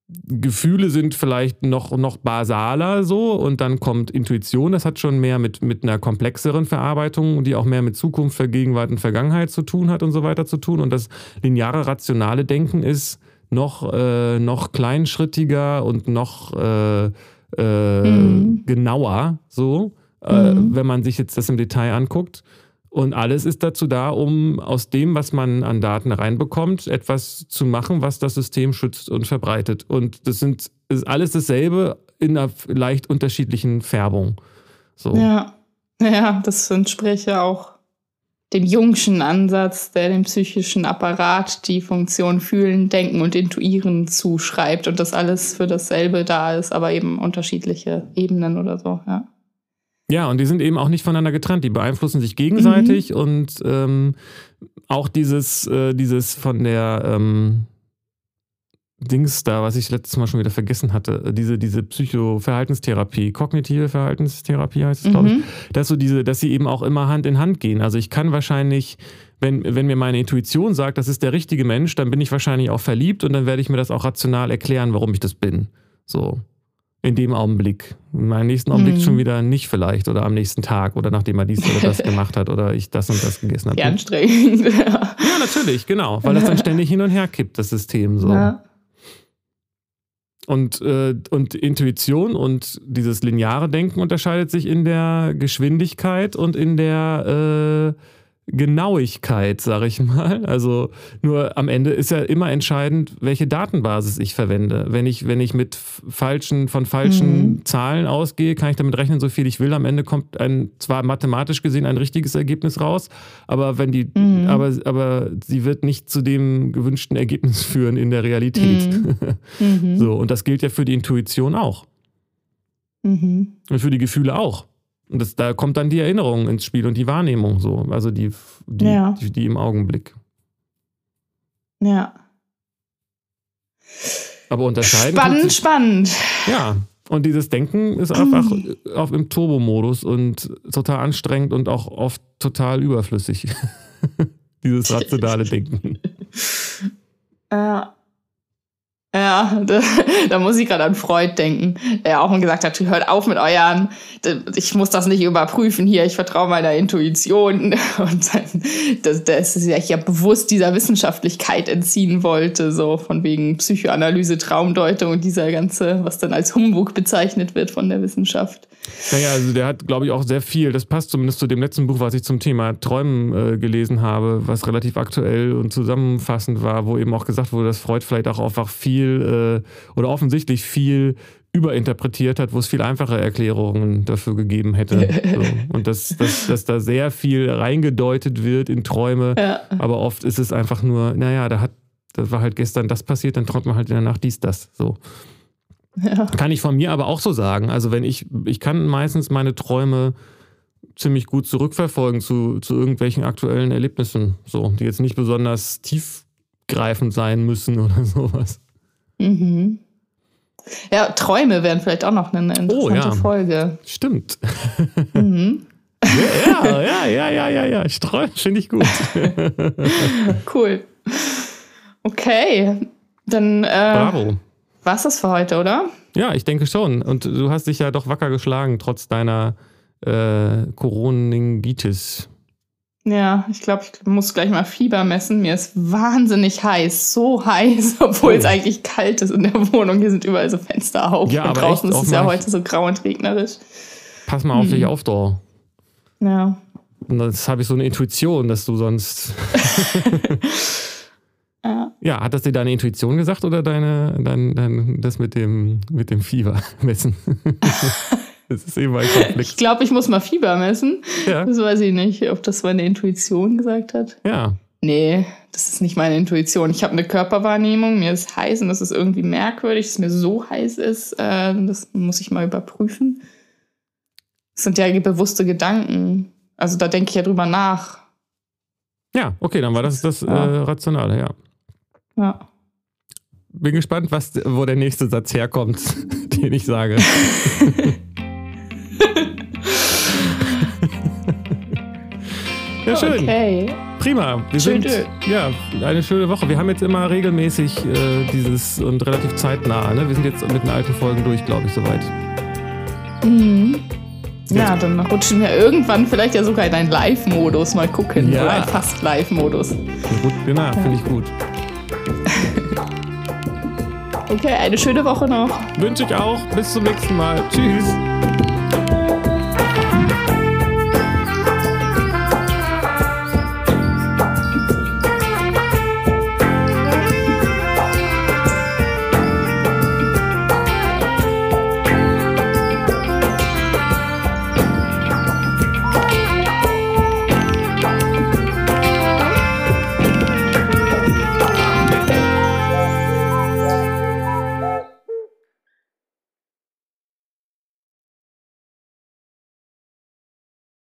Gefühle sind vielleicht noch, noch basaler so und dann kommt Intuition, das hat schon mehr mit, mit einer komplexeren Verarbeitung, die auch mehr mit Zukunft, Vergegenwart und Vergangenheit zu tun hat und so weiter zu tun. Und das lineare, rationale Denken ist noch, äh, noch kleinschrittiger und noch äh, äh, mhm. genauer so, äh, mhm. wenn man sich jetzt das im Detail anguckt. Und alles ist dazu da, um aus dem, was man an Daten reinbekommt, etwas zu machen, was das System schützt und verbreitet. Und das sind ist alles dasselbe in einer leicht unterschiedlichen Färbung. So. Ja. ja, das entspricht auch dem Jungschen Ansatz, der dem psychischen Apparat die Funktion fühlen, denken und intuieren zuschreibt und das alles für dasselbe da ist, aber eben unterschiedliche Ebenen oder so, ja. Ja, und die sind eben auch nicht voneinander getrennt. Die beeinflussen sich gegenseitig mhm. und ähm, auch dieses, äh, dieses von der ähm, Dings da, was ich letztes Mal schon wieder vergessen hatte, äh, diese, diese Psychoverhaltenstherapie, kognitive Verhaltenstherapie heißt es, mhm. glaube ich, dass so diese, dass sie eben auch immer Hand in Hand gehen. Also ich kann wahrscheinlich, wenn, wenn mir meine Intuition sagt, das ist der richtige Mensch, dann bin ich wahrscheinlich auch verliebt und dann werde ich mir das auch rational erklären, warum ich das bin. So in dem Augenblick. In meinem nächsten Augenblick mhm. schon wieder nicht vielleicht oder am nächsten Tag oder nachdem er dies oder das (laughs) gemacht hat oder ich das und das gegessen habe. (laughs) Ja, anstrengend. ja, natürlich, genau, weil das dann ständig hin und her kippt, das System so. Ja. Und, äh, und Intuition und dieses lineare Denken unterscheidet sich in der Geschwindigkeit und in der äh, Genauigkeit, sag ich mal. Also nur am Ende ist ja immer entscheidend, welche Datenbasis ich verwende. Wenn ich, wenn ich mit falschen, von falschen mhm. Zahlen ausgehe, kann ich damit rechnen, so viel ich will. Am Ende kommt ein, zwar mathematisch gesehen ein richtiges Ergebnis raus, aber wenn die, mhm. aber, aber sie wird nicht zu dem gewünschten Ergebnis (laughs) führen in der Realität. Mhm. (laughs) so, und das gilt ja für die Intuition auch. Mhm. Und für die Gefühle auch. Und das, da kommt dann die Erinnerung ins Spiel und die Wahrnehmung so, also die, die, ja. die, die, im Augenblick. Ja. Aber unterscheiden. Spannend, spannend. Ja. Und dieses Denken ist einfach auf, im Turbo-Modus und total anstrengend und auch oft total überflüssig. (laughs) Dieses rationale Denken. Ja. Ja, da, da muss ich gerade an Freud denken, der auch mal gesagt hat, hört auf mit euren, ich muss das nicht überprüfen hier, ich vertraue meiner Intuition. (laughs) Und dass, dass er sich ja bewusst dieser Wissenschaftlichkeit entziehen wollte, so von wegen Psychoanalyse, Traumdeutung und dieser ganze, was dann als Humbug bezeichnet wird von der Wissenschaft. Naja, also der hat, glaube ich, auch sehr viel, das passt zumindest zu dem letzten Buch, was ich zum Thema Träumen äh, gelesen habe, was relativ aktuell und zusammenfassend war, wo eben auch gesagt wurde, dass Freud vielleicht auch einfach viel äh, oder offensichtlich viel überinterpretiert hat, wo es viel einfache Erklärungen dafür gegeben hätte. So. Und dass, dass, dass da sehr viel reingedeutet wird in Träume, ja. aber oft ist es einfach nur, naja, da hat, das war halt gestern das passiert, dann träumt man halt in der Nacht dies, das. So. Ja. Kann ich von mir aber auch so sagen. Also wenn ich, ich kann meistens meine Träume ziemlich gut zurückverfolgen zu, zu irgendwelchen aktuellen Erlebnissen, so, die jetzt nicht besonders tiefgreifend sein müssen oder (laughs) sowas. Mhm. Ja, Träume wären vielleicht auch noch eine interessante oh, ja. Folge. Stimmt. Mhm. Ja, ja, ja, ja, ja, ja. Träume finde ich gut. (laughs) cool. Okay, dann äh, Bravo. war's das für heute, oder? Ja, ich denke schon. Und du hast dich ja doch wacker geschlagen, trotz deiner äh, Coroningitis. Ja, ich glaube, ich muss gleich mal Fieber messen. Mir ist wahnsinnig heiß, so heiß, (laughs) obwohl oh. es eigentlich kalt ist in der Wohnung. Hier sind überall so Fenster auf. Ja, und draußen ist es ja heute so grau und regnerisch. Pass mal auf hm. dich auf, da. Ja. Und das habe ich so eine Intuition, dass du sonst. (laughs) ja. ja, hat das dir deine Intuition gesagt oder deine, dein, dein, das mit dem, mit dem Fieber messen? (laughs) Das ist eben ein Konflikt. Ich glaube, ich muss mal Fieber messen. Ja. Das weiß ich nicht, ob das meine Intuition gesagt hat. Ja. Nee, das ist nicht meine Intuition. Ich habe eine Körperwahrnehmung, mir ist heiß und das ist irgendwie merkwürdig, dass mir so heiß ist. Äh, das muss ich mal überprüfen. Das sind ja bewusste Gedanken. Also da denke ich ja drüber nach. Ja, okay, dann war das das ja. äh, Rationale, ja. Ja. Bin gespannt, was, wo der nächste Satz herkommt, (laughs) den ich sage. (laughs) Ja, schön. Okay. Prima. Wir schön sind ja eine schöne Woche. Wir haben jetzt immer regelmäßig äh, dieses und relativ zeitnah. Ne? Wir sind jetzt mit den alten Folgen durch, glaube ich, soweit. Mhm. Ja, dann rutschen wir irgendwann vielleicht ja sogar in einen Live-Modus mal gucken. Ja. Oder einen fast Live-Modus. Genau, ja. finde ich gut. (laughs) okay, eine schöne Woche noch. Wünsche ich auch. Bis zum nächsten Mal. Tschüss.